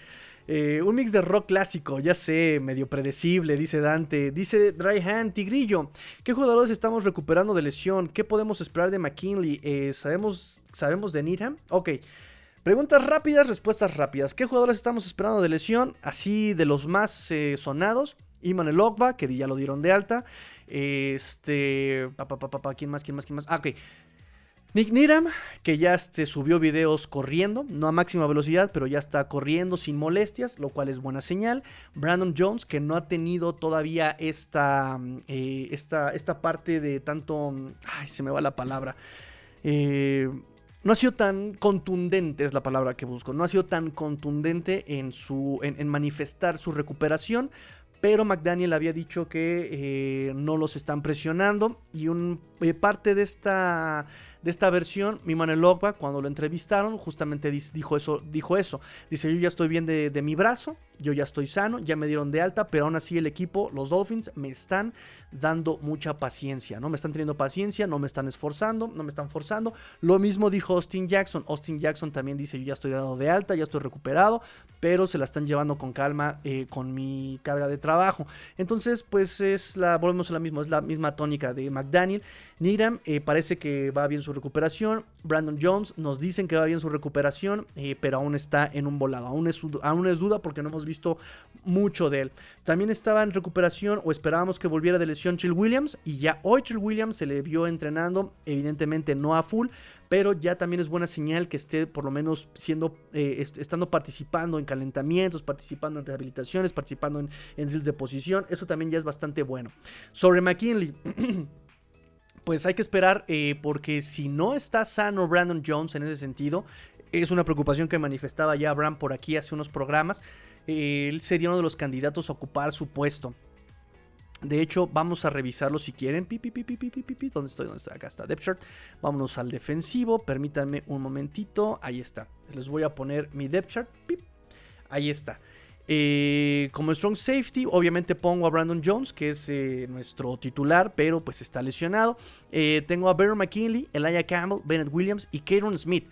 Eh, un mix de rock clásico, ya sé, medio predecible, dice Dante. Dice Dry Hand, Tigrillo. ¿Qué jugadores estamos recuperando de lesión? ¿Qué podemos esperar de McKinley? Eh, ¿sabemos, ¿Sabemos de Needham? Ok. Preguntas rápidas, respuestas rápidas. ¿Qué jugadores estamos esperando de lesión? Así de los más eh, sonados. Iman el que ya lo dieron de alta. Este. Pa, pa, ¿Quién más? ¿Quién más? ¿Quién más? Ah, ok. Nick Niram, que ya se subió videos corriendo, no a máxima velocidad, pero ya está corriendo sin molestias, lo cual es buena señal. Brandon Jones, que no ha tenido todavía esta, eh, esta, esta parte de tanto... Ay, se me va la palabra. Eh, no ha sido tan contundente, es la palabra que busco, no ha sido tan contundente en, su, en, manifestar su recuperación, pero McDaniel había dicho que eh, no los están presionando y un, parte de esta de esta versión, mi Logba, cuando lo entrevistaron, justamente dijo eso, dijo eso. Dice, yo ya estoy bien de, de mi brazo, yo ya estoy sano, ya me dieron de alta, pero aún así el equipo, los Dolphins, me están dando mucha paciencia, ¿no? Me están teniendo paciencia, no me están esforzando, no me están forzando. Lo mismo dijo Austin Jackson. Austin Jackson también dice, yo ya estoy dado de alta, ya estoy recuperado, pero se la están llevando con calma eh, con mi carga de trabajo. Entonces, pues es la, volvemos a la misma, es la misma tónica de McDaniel. Niram eh, parece que va bien su recuperación. Brandon Jones nos dicen que va bien su recuperación, eh, pero aún está en un volado. Aún es, es duda porque no hemos visto mucho de él. También estaba en recuperación o esperábamos que volviera de lesión Chill Williams y ya hoy Chill Williams se le vio entrenando, evidentemente no a full, pero ya también es buena señal que esté por lo menos siendo, eh, estando participando en calentamientos, participando en rehabilitaciones, participando en, en drills de posición, eso también ya es bastante bueno. Sobre McKinley. pues hay que esperar eh, porque si no está sano Brandon Jones en ese sentido, es una preocupación que manifestaba ya Abraham por aquí hace unos programas, eh, él sería uno de los candidatos a ocupar su puesto. De hecho, vamos a revisarlo si quieren. Pi, pi, pi, ¿Dónde estoy? ¿Dónde estoy? Acá está Depth. Vámonos al defensivo. Permítanme un momentito. Ahí está. Les voy a poner mi Depth. Ahí está. Eh, como strong safety, obviamente pongo a Brandon Jones, que es eh, nuestro titular, pero pues está lesionado. Eh, tengo a Baron McKinley, Elijah Campbell, Bennett Williams y Kieron Smith.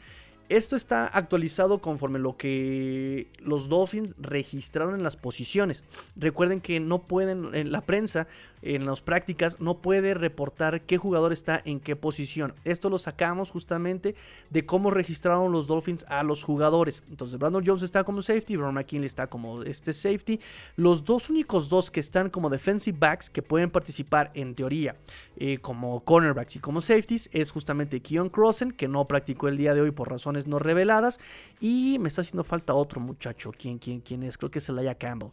Esto está actualizado conforme lo que los Dolphins registraron en las posiciones. Recuerden que no pueden, en la prensa en las prácticas no puede reportar qué jugador está en qué posición. Esto lo sacamos justamente de cómo registraron los Dolphins a los jugadores. Entonces Brandon Jones está como safety, Ron McKinley está como este safety. Los dos únicos dos que están como defensive backs que pueden participar en teoría eh, como cornerbacks y como safeties es justamente Keon Crossen, que no practicó el día de hoy por razones no reveladas. Y me está haciendo falta otro muchacho. ¿Quién, quién, quién es? Creo que es Elijah Campbell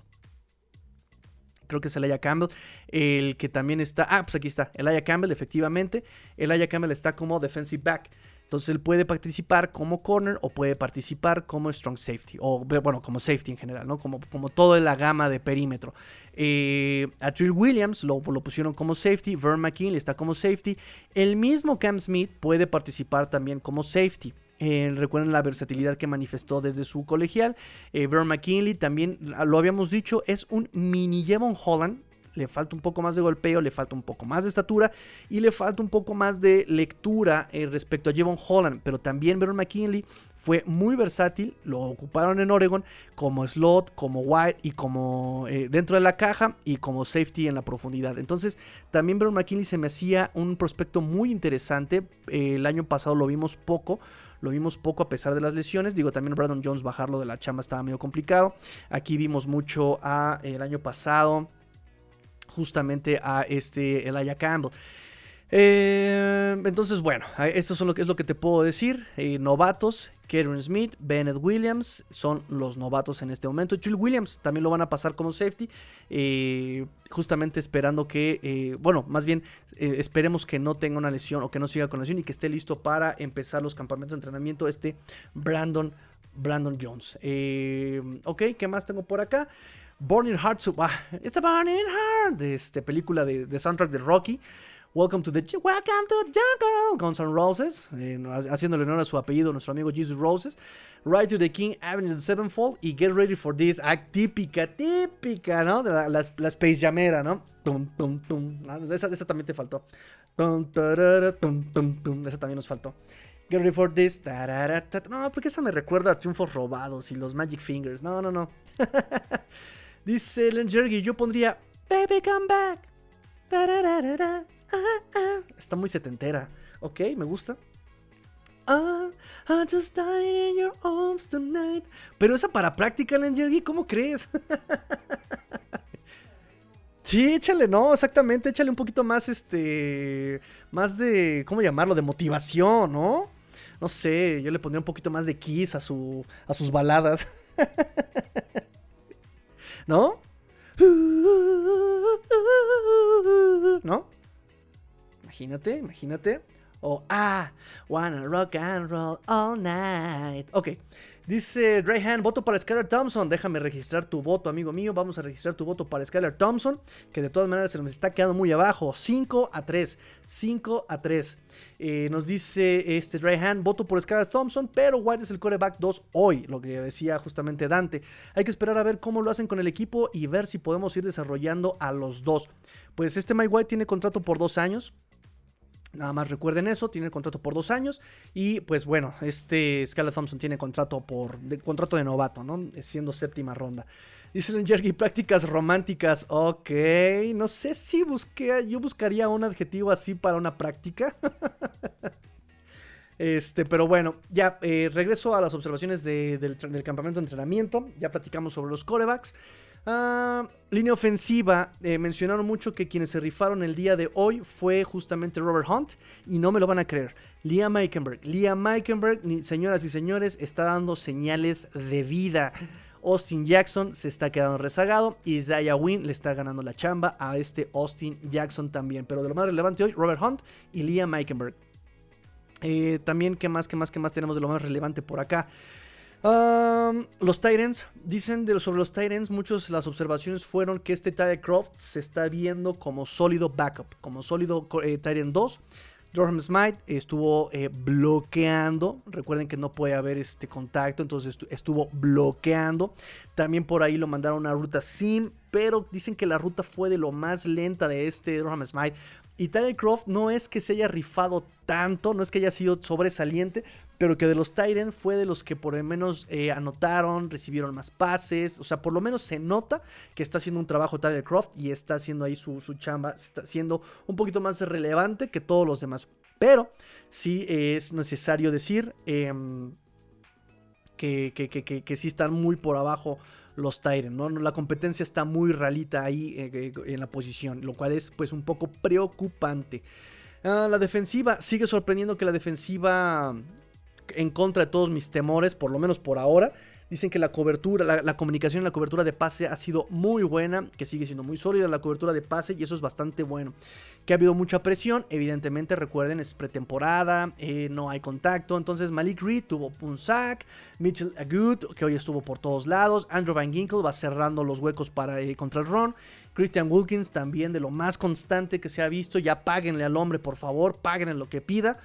creo que es Elijah Campbell, el que también está, ah, pues aquí está, Elijah Campbell, efectivamente, Elijah Campbell está como defensive back, entonces él puede participar como corner o puede participar como strong safety, o bueno, como safety en general, ¿no? Como, como toda la gama de perímetro. Eh, a Trill Williams lo, lo, pusieron como safety, Vern McKinley está como safety, el mismo Cam Smith puede participar también como safety. Eh, recuerden la versatilidad que manifestó desde su colegial. Eh, McKinley también, lo habíamos dicho, es un mini Jevon Holland. Le falta un poco más de golpeo, le falta un poco más de estatura y le falta un poco más de lectura eh, respecto a Jevon Holland. Pero también Baron McKinley fue muy versátil, lo ocuparon en Oregon como slot, como wide y como eh, dentro de la caja y como safety en la profundidad. Entonces también Baron McKinley se me hacía un prospecto muy interesante. el año pasado lo vimos poco lo vimos poco a pesar de las lesiones. Digo, también Brandon Jones bajarlo de la chamba estaba medio complicado. Aquí vimos mucho a el año pasado, justamente a este Elijah Campbell. Eh, entonces, bueno, esto es lo que, es lo que te puedo decir. Eh, novatos, Karen Smith, Bennett Williams son los novatos en este momento. Chill Williams también lo van a pasar como safety. Eh, justamente esperando que, bueno, más bien esperemos que no tenga una lesión o que no siga con lesión y que esté listo para empezar los campamentos de entrenamiento. Este Brandon, Brandon Jones. ok, ¿qué más tengo por acá? Burning Heart, ah, it's a Burning Heart, de esta película de soundtrack de Rocky. Welcome to the Welcome to the Jungle, Guns N' Roses, eh, haciéndole honor a su apellido, nuestro amigo Jesus Roses. Ride to the King, Avenue Sevenfold y Get Ready for This, ah, típica, típica, ¿no? De la, la, Space Jamera, ¿no? Tum, tum, tum. Ah, esa, esa, también te faltó. Tum, tum, tum, tum. Esa también nos faltó. Get Ready for This. No, porque esa me recuerda a Triunfos Robados y los Magic Fingers. No, no, no. Dice Len Jergy, yo pondría Baby Come Back. Está muy setentera. Ok, me gusta. Just in your arms tonight. Pero esa para práctica, Jerry, ¿cómo crees? sí, échale, no, exactamente, échale un poquito más, este, más de, ¿cómo llamarlo? De motivación, ¿no? No sé, yo le pondría un poquito más de kiss a, su, a sus baladas. ¿No? ¿No? Imagínate, imagínate. O ah, wanna rock and roll all night. Ok. Dice Rayhan, voto para Skylar Thompson. Déjame registrar tu voto, amigo mío. Vamos a registrar tu voto para Skylar Thompson, que de todas maneras se nos está quedando muy abajo. 5 a 3. 5 a 3. Eh, nos dice este Rayhan, voto por Skylar Thompson, pero White es el coreback 2 hoy, lo que decía justamente Dante. Hay que esperar a ver cómo lo hacen con el equipo y ver si podemos ir desarrollando a los dos. Pues este Mike White tiene contrato por dos años. Nada más recuerden eso, tiene contrato por dos años. Y pues bueno, este Scarlett Thompson tiene contrato por de, contrato de novato, ¿no? Siendo séptima ronda. Dice el Jergy, prácticas románticas. Ok, no sé si busqué. Yo buscaría un adjetivo así para una práctica. Este, pero bueno, ya eh, regreso a las observaciones de, del, del, campamento de entrenamiento. Ya platicamos sobre los corebacks. Uh, línea ofensiva, eh, mencionaron mucho que quienes se rifaron el día de hoy fue justamente Robert Hunt y no me lo van a creer. Liam Meikenberg. Liam Meikenberg, señoras y señores, está dando señales de vida. Austin Jackson se está quedando rezagado y Isaiah Wynn le está ganando la chamba a este Austin Jackson también. Pero de lo más relevante hoy, Robert Hunt y Liam Meikenberg. Eh, también, ¿qué más, qué más, qué más tenemos de lo más relevante por acá? Los Titans, dicen sobre los Titans, muchas las observaciones fueron que este Titan Croft se está viendo como sólido backup, como sólido eh, Titan 2. Durham Smite estuvo eh, bloqueando. Recuerden que no puede haber este contacto, entonces estuvo bloqueando. También por ahí lo mandaron a ruta sim, pero dicen que la ruta fue de lo más lenta de este Durham Smite. Y Tyler Croft no es que se haya rifado tanto, no es que haya sido sobresaliente, pero que de los Tyrants fue de los que por lo menos eh, anotaron, recibieron más pases, o sea, por lo menos se nota que está haciendo un trabajo Tyler Croft y está haciendo ahí su, chamba, está siendo un poquito más relevante que todos los demás. Pero sí es necesario decir em, que, que, que, que sí están muy por abajo los Tyrants, ¿no? La competencia está muy ralita ahí eh, eh, en la posición, lo cual es pues un poco preocupante. Ah, la defensiva, sigue sorprendiendo que la defensiva en contra de todos mis temores, por lo menos por ahora. Dicen que la cobertura, la, comunicación la cobertura de pase ha sido muy buena, que sigue siendo muy sólida la cobertura de pase y eso es bastante bueno. Que ha habido mucha presión, evidentemente recuerden es pretemporada, eh, no hay contacto, entonces Malik Reed tuvo un sack, Mitchell Agut que hoy estuvo por todos lados, Andrew Van Ginkle va cerrando los huecos para eh, contra el run, Christian Wilkins también de lo más constante que se ha visto, ya páguenle al hombre por favor, páguenle lo que pida.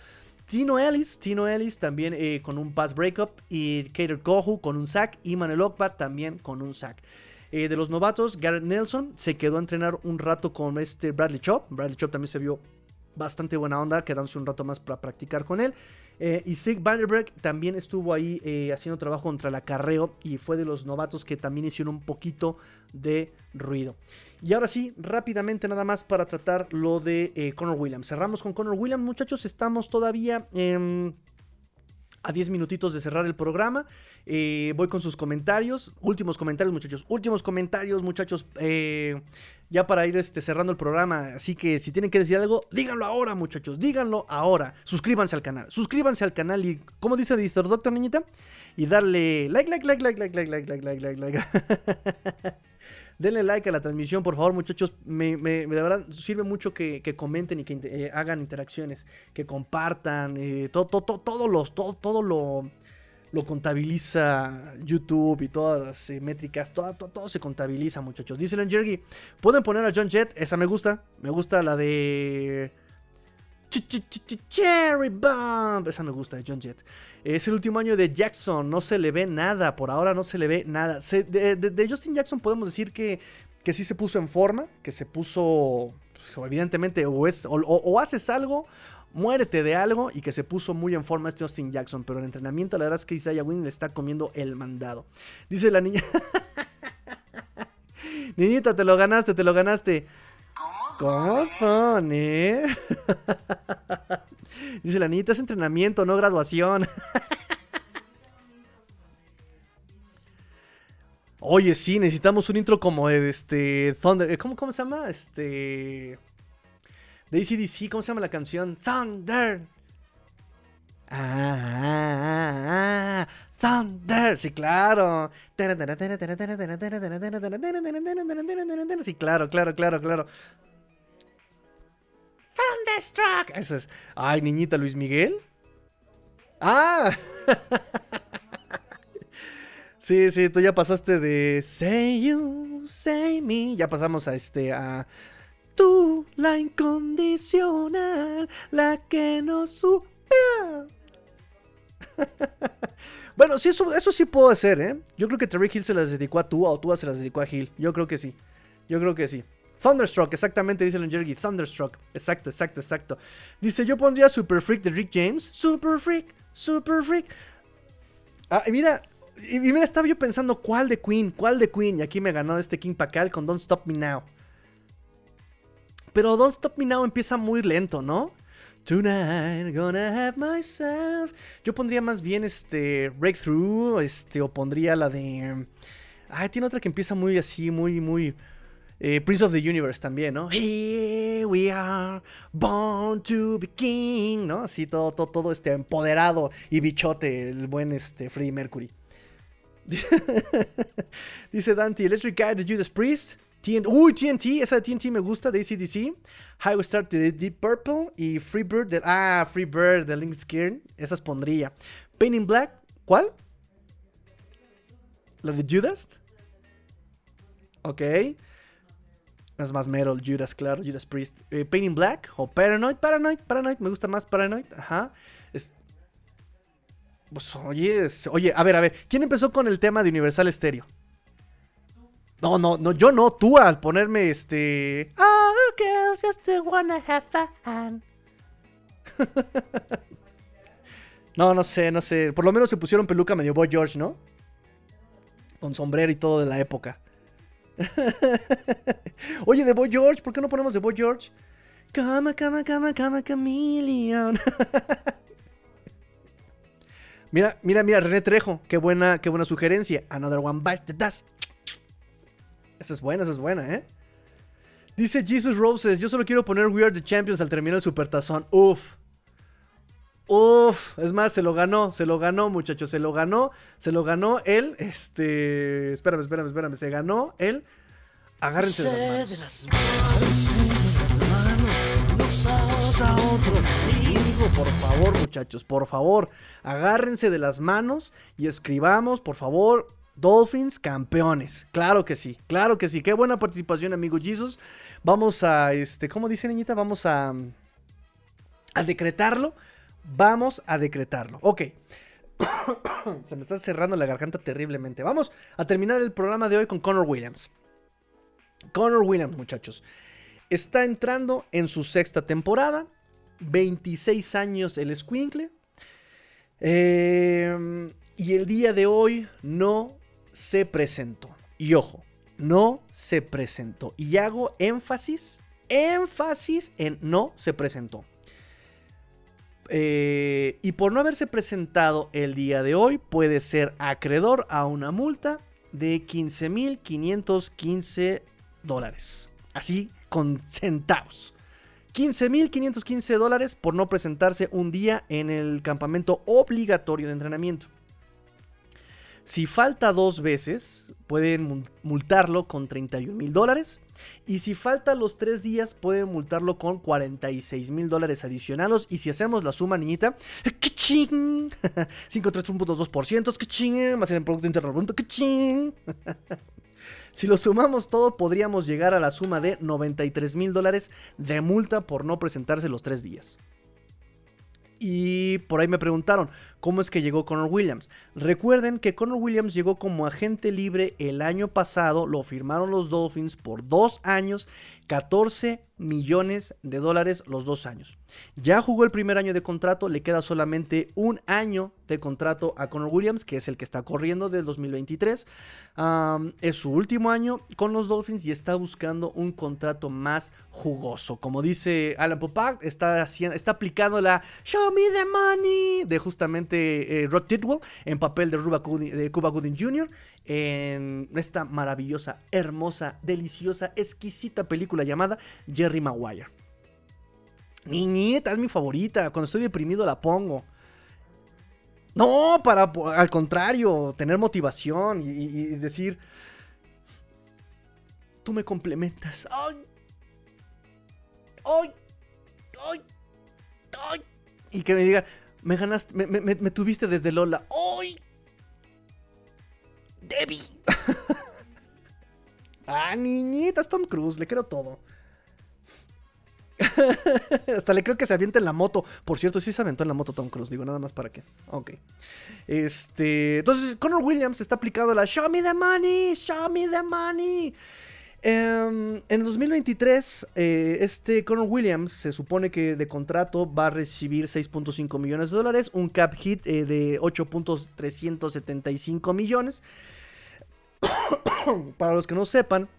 Tino Ellis, Tino Ellis también eh, con un pass breakup y Kater Kohu con un sack y Manuel Okbat también con un sack. Eh, de los novatos, Garrett Nelson se quedó a entrenar un rato con este Bradley Chop. Bradley Chop también se vio bastante buena onda, quedándose un rato más para practicar con él. Eh, y Sig Vanderberg también estuvo ahí haciendo trabajo contra el acarreo y fue de los novatos que también hicieron un poquito de ruido. Y ahora sí, rápidamente nada más para tratar lo de eh, Connor Williams. Cerramos con Connor Williams, muchachos. Estamos todavía a 10 minutitos de cerrar el programa. Eh, voy con sus comentarios. Últimos comentarios, muchachos. Últimos comentarios, muchachos. Eh, ya para ir este, cerrando el programa. Así que si tienen que decir algo, díganlo ahora, muchachos. Díganlo ahora. Suscríbanse al canal. Suscríbanse al canal y, ¿cómo dice el Doctor Niñita? Y darle like, like, like, like, like, like, like, like, like, like, like. Denle like a la transmisión, por favor, muchachos. Me, de verdad sirve mucho que, comenten y que eh, hagan interacciones, que compartan. Eh, todo, todo, todo, los, todo, todo lo, lo contabiliza YouTube y todas las eh, métricas. Todo, todo, se contabiliza, muchachos. Dice Jergy. Pueden poner a John Jett. Esa me gusta. Me gusta la de. Cherry Bomb. Esa me gusta de John Jett. Es el último año de Jackson, no se le ve nada, por ahora no se le ve nada. de, Justin Jackson podemos decir que, que sí se puso en forma, que se puso, pues, evidentemente, o, es, o, haces algo, muérete de algo, y que se puso muy en forma este Justin Jackson. Pero en entrenamiento, la verdad es que Isaiah Wynn le está comiendo el mandado. Dice la niña. Niñita, te lo ganaste, te lo ganaste. ¿Cómo son, eh? Dice la niñita, es entrenamiento, no graduación. Oye, sí, necesitamos un intro como este Thunder. Eh, ¿Cómo, cómo se llama? Este. De ACDC, ¿cómo se llama la canción? Thunder. Ah, ah, ah, Thunder. Sí, claro. Sí, claro, claro, claro, claro. Thunderstruck. Eso es. Ay, niñita Luis Miguel. Ah. Sí, sí, tú ya pasaste de Say You, Say Me. Ya pasamos a este, a Tú, la incondicional, la que no supera. bueno, sí, eso, eso sí puedo hacer, ¿eh? Yo creo que Terry Hill se las dedicó a Tua o Tua se las dedicó a Hill. Yo creo que sí. Yo creo que sí. Thunderstruck, exactamente, dice Jerry. Thunderstruck. Exacto, exacto, exacto. Dice, yo pondría Super Freak de Rick James. Super Freak, Super Freak. Ah, y mira, y mira, estaba yo pensando cuál de Queen, cuál de Queen. Y aquí me ganó este King Pacal con Don't Stop Me Now. Pero Don't Stop Me Now empieza muy lento, ¿no? Tonight, gonna have myself. Yo pondría más bien este Breakthrough, este, o pondría la de. Ah, tiene otra que empieza muy así, muy, muy. Eh, Prince of the Universe también, ¿no? Here we are, born to be king, ¿no? Así todo, todo, todo este empoderado y bichote, el buen este, Freddie Mercury. Dice Dante, Electric Guy de Judas Priest. TNT, uy, TNT, esa de TNT me gusta, de ACDC. Highway Start de Deep Purple y Freebird de, ah, Freebird de Link Skirn. Esas pondría. Pain in Black, ¿cuál? ¿La de Judas? Ok. Es más metal, Judas, claro, Judas Priest. Eh, Pain in Black o Paranoid, Paranoid, Paranoid, me gusta más Paranoid, ajá. Pues oye, oye, a ver, a ver, ¿quién empezó con el tema de Universal Stereo? No, no, no, yo no, tú al ponerme este. Oh, girls just wanna have fun. no, no sé, no sé. Por lo menos se pusieron peluca medio Boy George, ¿no? Con sombrero y todo de la época. Oye, de Boy George, ¿por qué no ponemos de Boy George? Cama, cama, cama, cama, chameleon. mira, mira, mira, René Trejo, qué buena, qué buena sugerencia. Another one bites the dust. Esa es buena, esa es buena, ¿eh? Dice Jesus Roses, yo solo quiero poner We Are the Champions al terminar el supertazón. Uf. Uf, es más, se lo ganó, se lo ganó, muchachos, se lo ganó, se lo ganó él, este, espérame, espérame, espérame, se ganó él. Agárrense de las manos. por favor, muchachos, por favor, agárrense de las manos y escribamos, por favor, Dolphins campeones. Claro que sí, claro que sí. Qué buena participación, amigo Jesus. Vamos a, este, ¿cómo dice niñita? Vamos a, a decretarlo. Vamos a decretarlo. Ok. Se me está cerrando la garganta terriblemente. Vamos a terminar el programa de hoy con Connor Williams. Connor Williams, muchachos. Está entrando en su sexta temporada. 26 años el Squinkle. Eh, y el día de hoy no se presentó. Y ojo, no se presentó. Y hago énfasis, énfasis en no se presentó. Eh, y por no haberse presentado el día de hoy, puede ser acreedor a una multa de 15.515 dólares. Así con centavos. 15.515 dólares por no presentarse un día en el campamento obligatorio de entrenamiento. Si falta dos veces, pueden multarlo con 31 mil dólares. Y si falta los tres días, pueden multarlo con 46 mil dólares adicionales. Y si hacemos la suma, niñita, ¡Kaching! 531.2%, más el Producto Interno Bruto, Si lo sumamos todo, podríamos llegar a la suma de 93 mil dólares de multa por no presentarse los tres días. Y por ahí me preguntaron, ¿cómo es que llegó Connor Williams? Recuerden que Connor Williams llegó como agente libre el año pasado, lo firmaron los Dolphins por dos años, 14 millones de dólares los dos años. Ya jugó el primer año de contrato, le queda solamente un año de contrato a Connor Williams, que es el que está corriendo del 2023. es su último año con los Dolphins y está buscando un contrato más jugoso. Como dice Alan Popak, está, está aplicando la Show me the money de justamente eh, Rod Tidwell en papel de, de Cuba Gooding Jr. en esta maravillosa, hermosa, deliciosa, exquisita película llamada Jerry Maguire. Niñita, es mi favorita. Cuando estoy deprimido la pongo. No, para al contrario, tener motivación y, decir, tú me complementas. ¡Ay! ¡Ay! ¡Ay! Y que me diga, me ganaste, me, me tuviste desde Lola. ¡Ay! baby. ah, niñita, es Tom Cruise, le creo todo. Hasta le creo que se avienta en la moto. Por cierto, sí se aventó en la moto Tom Cruise. Digo, nada más para qué. Ok. Este. Entonces, Connor Williams está aplicado la Show me the money. Show me the money. Em, en 2023, eh, este Connor Williams se supone que de contrato va a recibir 6.5 millones de dólares, un cap hit eh, de 8.375 millones. Para los que no sepan,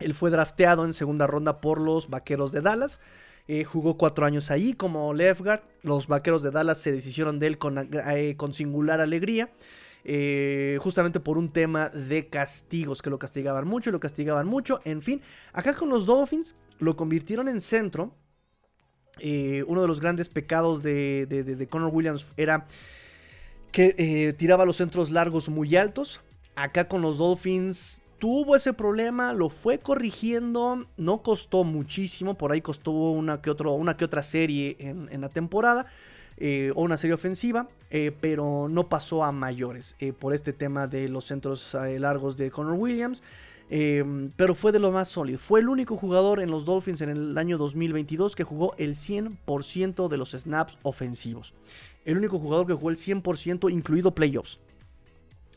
él fue drafteado en segunda ronda por los Vaqueros de Dallas. Eh, jugó cuatro años ahí como left guard. Los Vaqueros de Dallas se deshicieron de él con, eh, singular alegría. Eh, justamente por un tema de castigos, que lo castigaban mucho y lo castigaban mucho. En fin, acá con los Dolphins lo convirtieron en centro. uno de los grandes pecados de, de, Connor Williams era que tiraba los centros largos muy altos. Acá con los Dolphins tuvo ese problema, lo fue corrigiendo, no costó muchísimo, por ahí costó una que, otro, una que otra serie en, la temporada. Eh, o una serie ofensiva, eh, pero no pasó a mayores eh, por este tema de los centros largos de Connor Williams. pero fue de lo más sólido. Fue el único jugador en los Dolphins en el año 2022 que jugó el 100% de los snaps ofensivos. El único jugador que jugó el 100% incluido playoffs.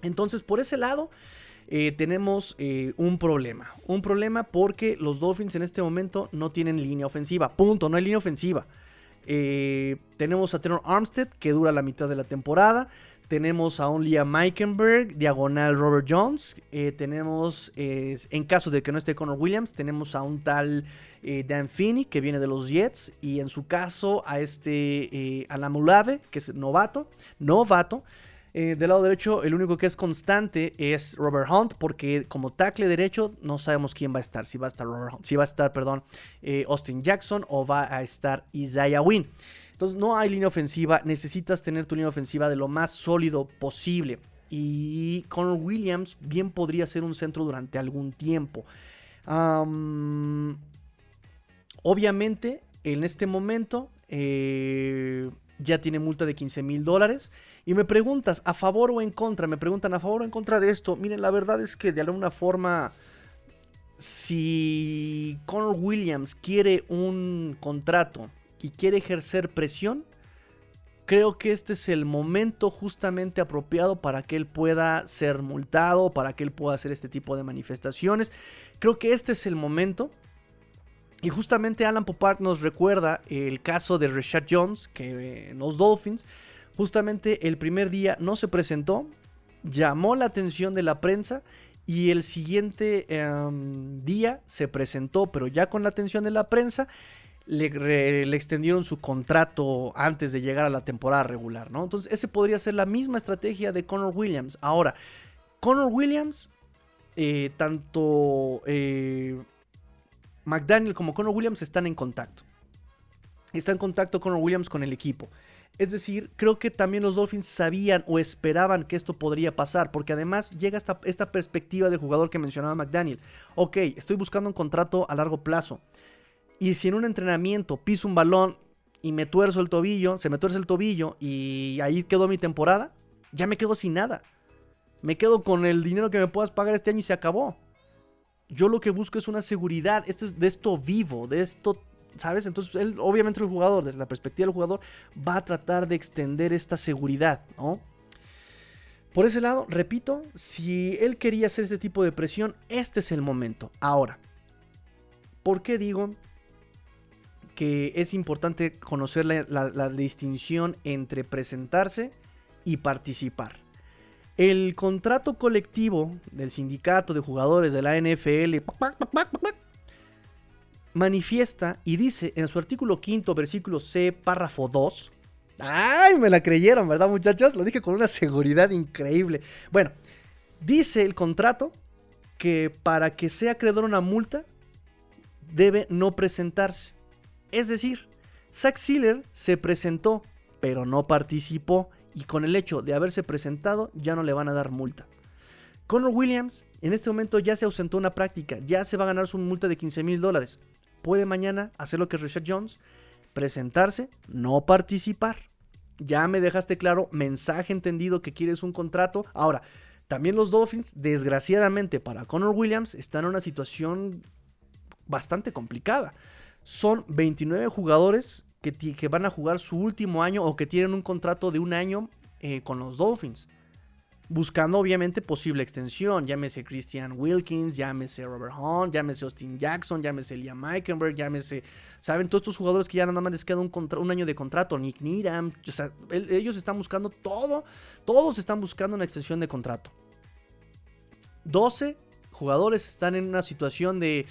Entonces, por ese lado, tenemos un problema. Un problema porque los Dolphins en este momento no tienen línea ofensiva. Punto, no hay línea ofensiva. Eh, tenemos a Tenor Armstead que dura la mitad de la temporada. Tenemos a un Liam Meikenberg, diagonal Robert Jones. tenemos, en caso de que no esté Connor Williams, tenemos a un tal Dan Finney que viene de los Jets. Y en su caso a este Alamulave, que es novato. Novato. Eh, del lado derecho, el único que es constante es Robert Hunt, porque como tackle derecho no sabemos quién va a estar. Si va a estar si va a estar, perdón, eh, Austin Jackson o va a estar Isaiah Wynn. Entonces no hay línea ofensiva, necesitas tener tu línea ofensiva de lo más sólido posible. Y Connor Williams bien podría ser un centro durante algún tiempo. obviamente, en este momento eh, ya tiene multa de 15 mil dólares. Y me preguntas, ¿a favor o en contra? Me preguntan, ¿a favor o en contra de esto? Miren, la verdad es que de alguna forma, si Conor Williams quiere un contrato y quiere ejercer presión, creo que este es el momento justamente apropiado para que él pueda ser multado, para que él pueda hacer este tipo de manifestaciones. Creo que este es el momento. Y justamente Alan Popart nos recuerda el caso de Rashad Jones, que en los Dolphins Justamente el primer día no se presentó, llamó la atención de la prensa y el siguiente em, día se presentó, pero ya con la atención de la prensa. Le, extendieron su contrato antes de llegar a la temporada regular, ¿no? Entonces, ese podría ser la misma estrategia de Connor Williams. Ahora, Connor Williams, eh, tanto eh, McDaniel como Connor Williams están en contacto. Está en contacto Connor Williams con el equipo. Es decir, creo que también los Dolphins sabían o esperaban que esto podría pasar, porque además llega esta, esta perspectiva del jugador que mencionaba McDaniel. Ok, estoy buscando un contrato a largo plazo. Y si en un entrenamiento piso un balón y me tuerzo el tobillo, se me tuerce el tobillo y ahí quedó mi temporada, ya me quedo sin nada. Me quedo con el dinero que me puedas pagar este año y se acabó. Yo lo que busco es una seguridad. Este es de esto vivo, de esto ¿sabes? Entonces, él, obviamente el jugador, desde la perspectiva del jugador, va a tratar de extender esta seguridad, ¿no? Por ese lado, repito, si él quería hacer este tipo de presión, este es el momento. Ahora, ¿por qué digo que es importante conocer la, distinción entre presentarse y participar? El contrato colectivo del sindicato de jugadores de la NFL manifiesta y dice en su artículo quinto, versículo C, párrafo 2. ¡Ay! Me la creyeron, ¿verdad, muchachos? Lo dije con una seguridad increíble. Bueno, dice el contrato que para que sea acreedor una multa, debe no presentarse. Es decir, Zach Sealer se presentó, pero no participó, y con el hecho de haberse presentado, ya no le van a dar multa. Connor Williams en este momento ya se ausentó una práctica, ya se va a ganar su multa de 15 mil dólares puede mañana hacer lo que Richard Jones, presentarse, no participar. Ya me dejaste claro, mensaje entendido que quieres un contrato. Ahora, También los Dolphins, desgraciadamente para Connor Williams, están en una situación bastante complicada. Son 29 jugadores que, que van a jugar su último año o que tienen un contrato de un año eh, con los Dolphins. Buscando obviamente posible extensión, llámese Christian Wilkins, llámese Robert Hunt, llámese Austin Jackson, llámese Liam Meikenberg, llámese, ¿saben? Todos estos jugadores que ya nada más les queda un, año de contrato, Nick Needham, ellos están buscando todo, todos están buscando una extensión de contrato. 12 jugadores están en una situación de,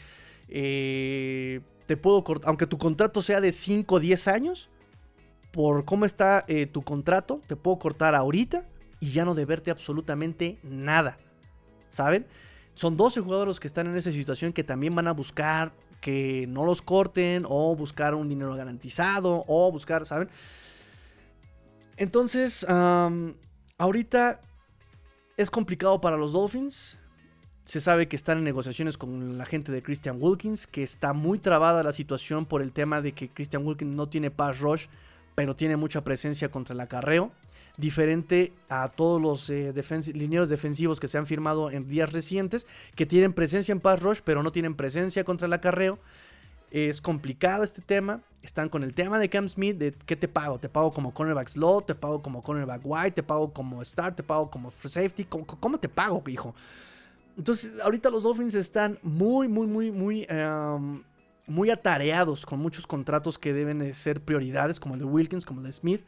eh, te puedo cortar, aunque tu contrato sea de 5 o 10 años, por cómo está eh, tu contrato, te puedo cortar ahorita y ya no deberte absolutamente nada. ¿Saben? Son 12 jugadores que están en esa situación que también van a buscar que no los corten o buscar un dinero garantizado o buscar, ¿saben? Entonces, ahorita es complicado para los Dolphins. Se sabe que están en negociaciones con la gente de Christian Wilkins, que está muy trabada la situación por el tema de que Christian Wilkins no tiene pass rush, pero tiene mucha presencia contra el acarreo diferente a todos los eh, lineros defensivos que se han firmado en días recientes, que tienen presencia en pass rush, pero no tienen presencia contra el acarreo. Es complicado este tema. Están con el tema de Cam Smith, de qué te pago. Te pago como cornerback slot, te pago como cornerback wide, te pago como start, te pago como safety. ¿Cómo, te pago, hijo? Entonces, ahorita los Dolphins están muy, muy, muy, muy, muy atareados con muchos contratos que deben ser prioridades, como el de Wilkins, como el de Smith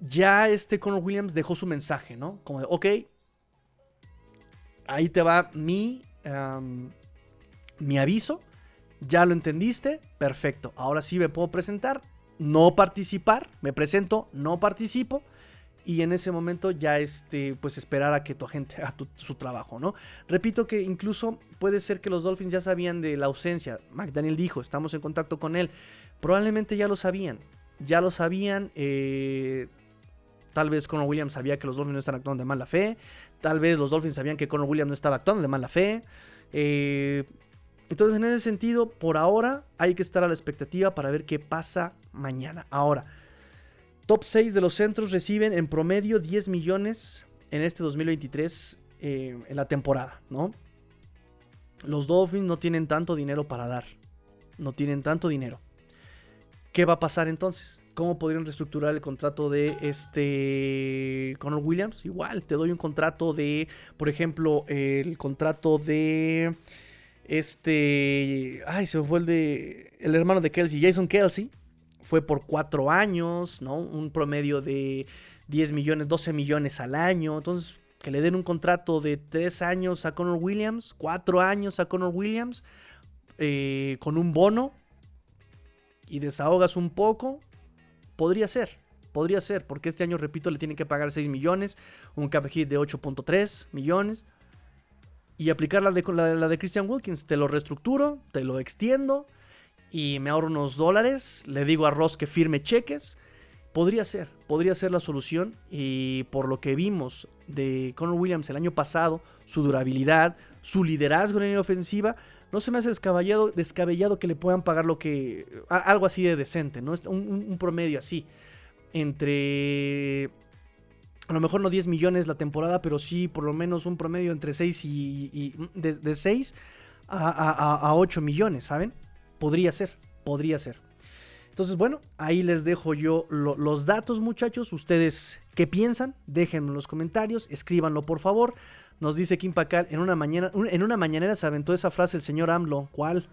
ya este Conor Williams dejó su mensaje, ¿no? Como de, ok, ahí te va mi, mi aviso, ya lo entendiste, perfecto, ahora sí me puedo presentar, no participar, me presento, no participo. Y en ese momento ya este, pues esperar a que tu agente haga su trabajo, ¿no? Repito que incluso puede ser que los Dolphins ya sabían de la ausencia. McDaniel dijo, estamos en contacto con él. Probablemente ya lo sabían. Ya lo sabían. Eh, Tal vez Conor Williams sabía que los Dolphins no estaban actuando de mala fe. Tal vez los Dolphins sabían que Conor Williams no estaba actuando de mala fe. Eh, entonces, en ese sentido, por ahora hay que estar a la expectativa para ver qué pasa mañana. Ahora, top 6 de los centros reciben en promedio 10 millones en este 2023 eh, en la temporada, ¿no? Los Dolphins no tienen tanto dinero para dar. No tienen tanto dinero. ¿Qué va a pasar entonces? ¿Cómo podrían reestructurar el contrato de este Conor Williams? Igual, te doy un contrato de, por ejemplo, el contrato de este, ay, se fue el de el hermano de Kelsey, Jason Kelsey, fue por cuatro años, ¿no? Un promedio de 10 millones, 12 millones al año. Entonces, que le den un contrato de tres años a Conor Williams, cuatro años a Conor Williams, eh, con un bono y desahogas un poco Podría ser, podría ser, porque este año, repito, le tienen que pagar 6 millones, un cap hit de 8.3 millones. Y aplicar la de, la, de Christian Wilkins. Te lo reestructuro, te lo extiendo y me ahorro unos dólares. Le digo a Ross que firme cheques. Podría ser, podría ser la solución. Y por lo que vimos de Conor Williams el año pasado, su durabilidad, su liderazgo en la ofensiva, no se me hace descabellado, que le puedan pagar lo que. algo así de decente, ¿no? Un, un, promedio así. Entre. A lo mejor no 10 millones la temporada, pero sí por lo menos un promedio entre 6 y. de, 6 a, 8 millones, ¿saben? Podría ser, podría ser. Entonces, bueno, ahí les dejo yo los datos, muchachos. Ustedes, ¿qué piensan? Déjenme en los comentarios, escríbanlo por favor. Nos dice Kim Pacal, en una, mañana, en una mañanera se aventó esa frase el señor AMLO. ¿Cuál?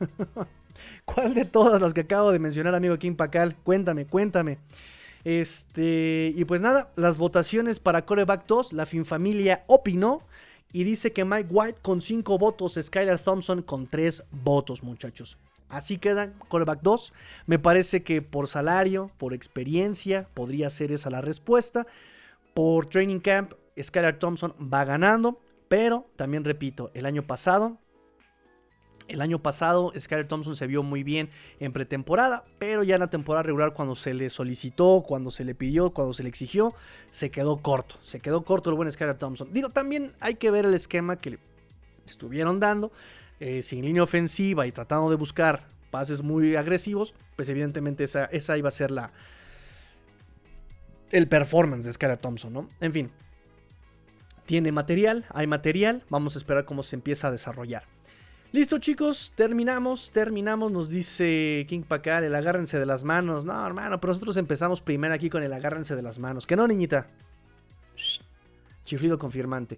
¿Cuál de todas las que acabo de mencionar, amigo Kim Pacal? Cuéntame, cuéntame. Este, y pues nada, las votaciones para Coreback 2, la Finfamilia opinó y dice que Mike White con 5 votos, Skylar Thompson con 3 votos, muchachos. Así queda Coreback 2. Me parece que por salario, por experiencia, podría ser esa la respuesta. Por Training Camp, Skylar Thompson va ganando. Pero también repito, el año pasado, el año pasado Skyler Thompson se vio muy bien en pretemporada, pero ya en la temporada regular cuando se le solicitó, cuando se le pidió, cuando se le exigió, se quedó corto. Se quedó corto el buen Skyler Thompson. Digo, también hay que ver el esquema que le estuvieron dando, eh, sin línea ofensiva y tratando de buscar pases muy agresivos, pues evidentemente esa, esa iba a ser la... El performance de Skyler Thompson, ¿no? En fin, tiene material, hay material, vamos a esperar cómo se empieza a desarrollar. Listo chicos, terminamos, terminamos, nos dice King Pacal, el agárrense de las manos. No, hermano, pero nosotros empezamos primero aquí con el agárrense de las manos. Que no, niñita. Chiflido confirmante.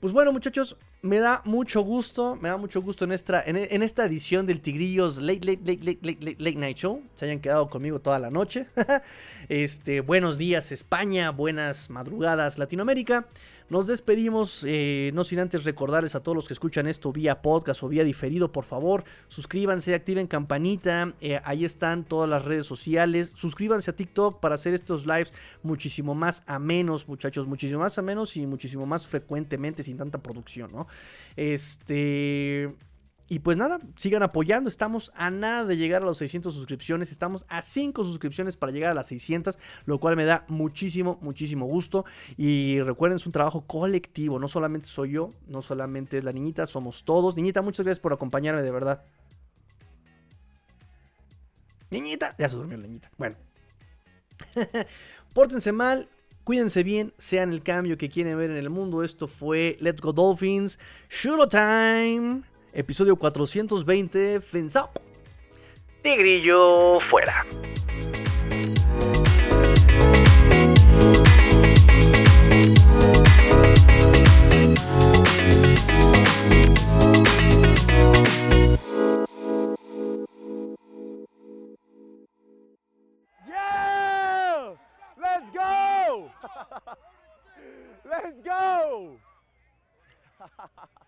Pues bueno, muchachos, me da mucho gusto, me da mucho gusto en esta, en, esta edición del Tigrillos late, late, late, late, late, late, Night Show. Se hayan quedado conmigo toda la noche. este, buenos días España, buenas madrugadas Latinoamérica. Nos despedimos, eh, no sin antes recordarles a todos los que escuchan esto vía podcast o vía diferido, por favor, suscríbanse, activen campanita, eh, ahí están todas las redes sociales, suscríbanse a TikTok para hacer estos lives muchísimo más a menos, muchachos, muchísimo más a menos y muchísimo más frecuentemente, sin tanta producción, ¿no? Este... Y pues nada, sigan apoyando. Estamos a nada de llegar a los 600 suscripciones. Estamos a 5 suscripciones para llegar a las 600, lo cual me da muchísimo, muchísimo gusto. Y recuerden, es un trabajo colectivo. No solamente soy yo, no solamente es la niñita, somos todos. Niñita, muchas gracias por acompañarme, de verdad. Niñita, ya se durmió la niñita. Bueno, pórtense mal, Cuídense bien, sean el cambio que quieren ver en el mundo. Esto fue Let's Go Dolphins, Shooto Time episodio 420, Fins Up. Tigrillo fuera. Yeah! Let's go! Let's go!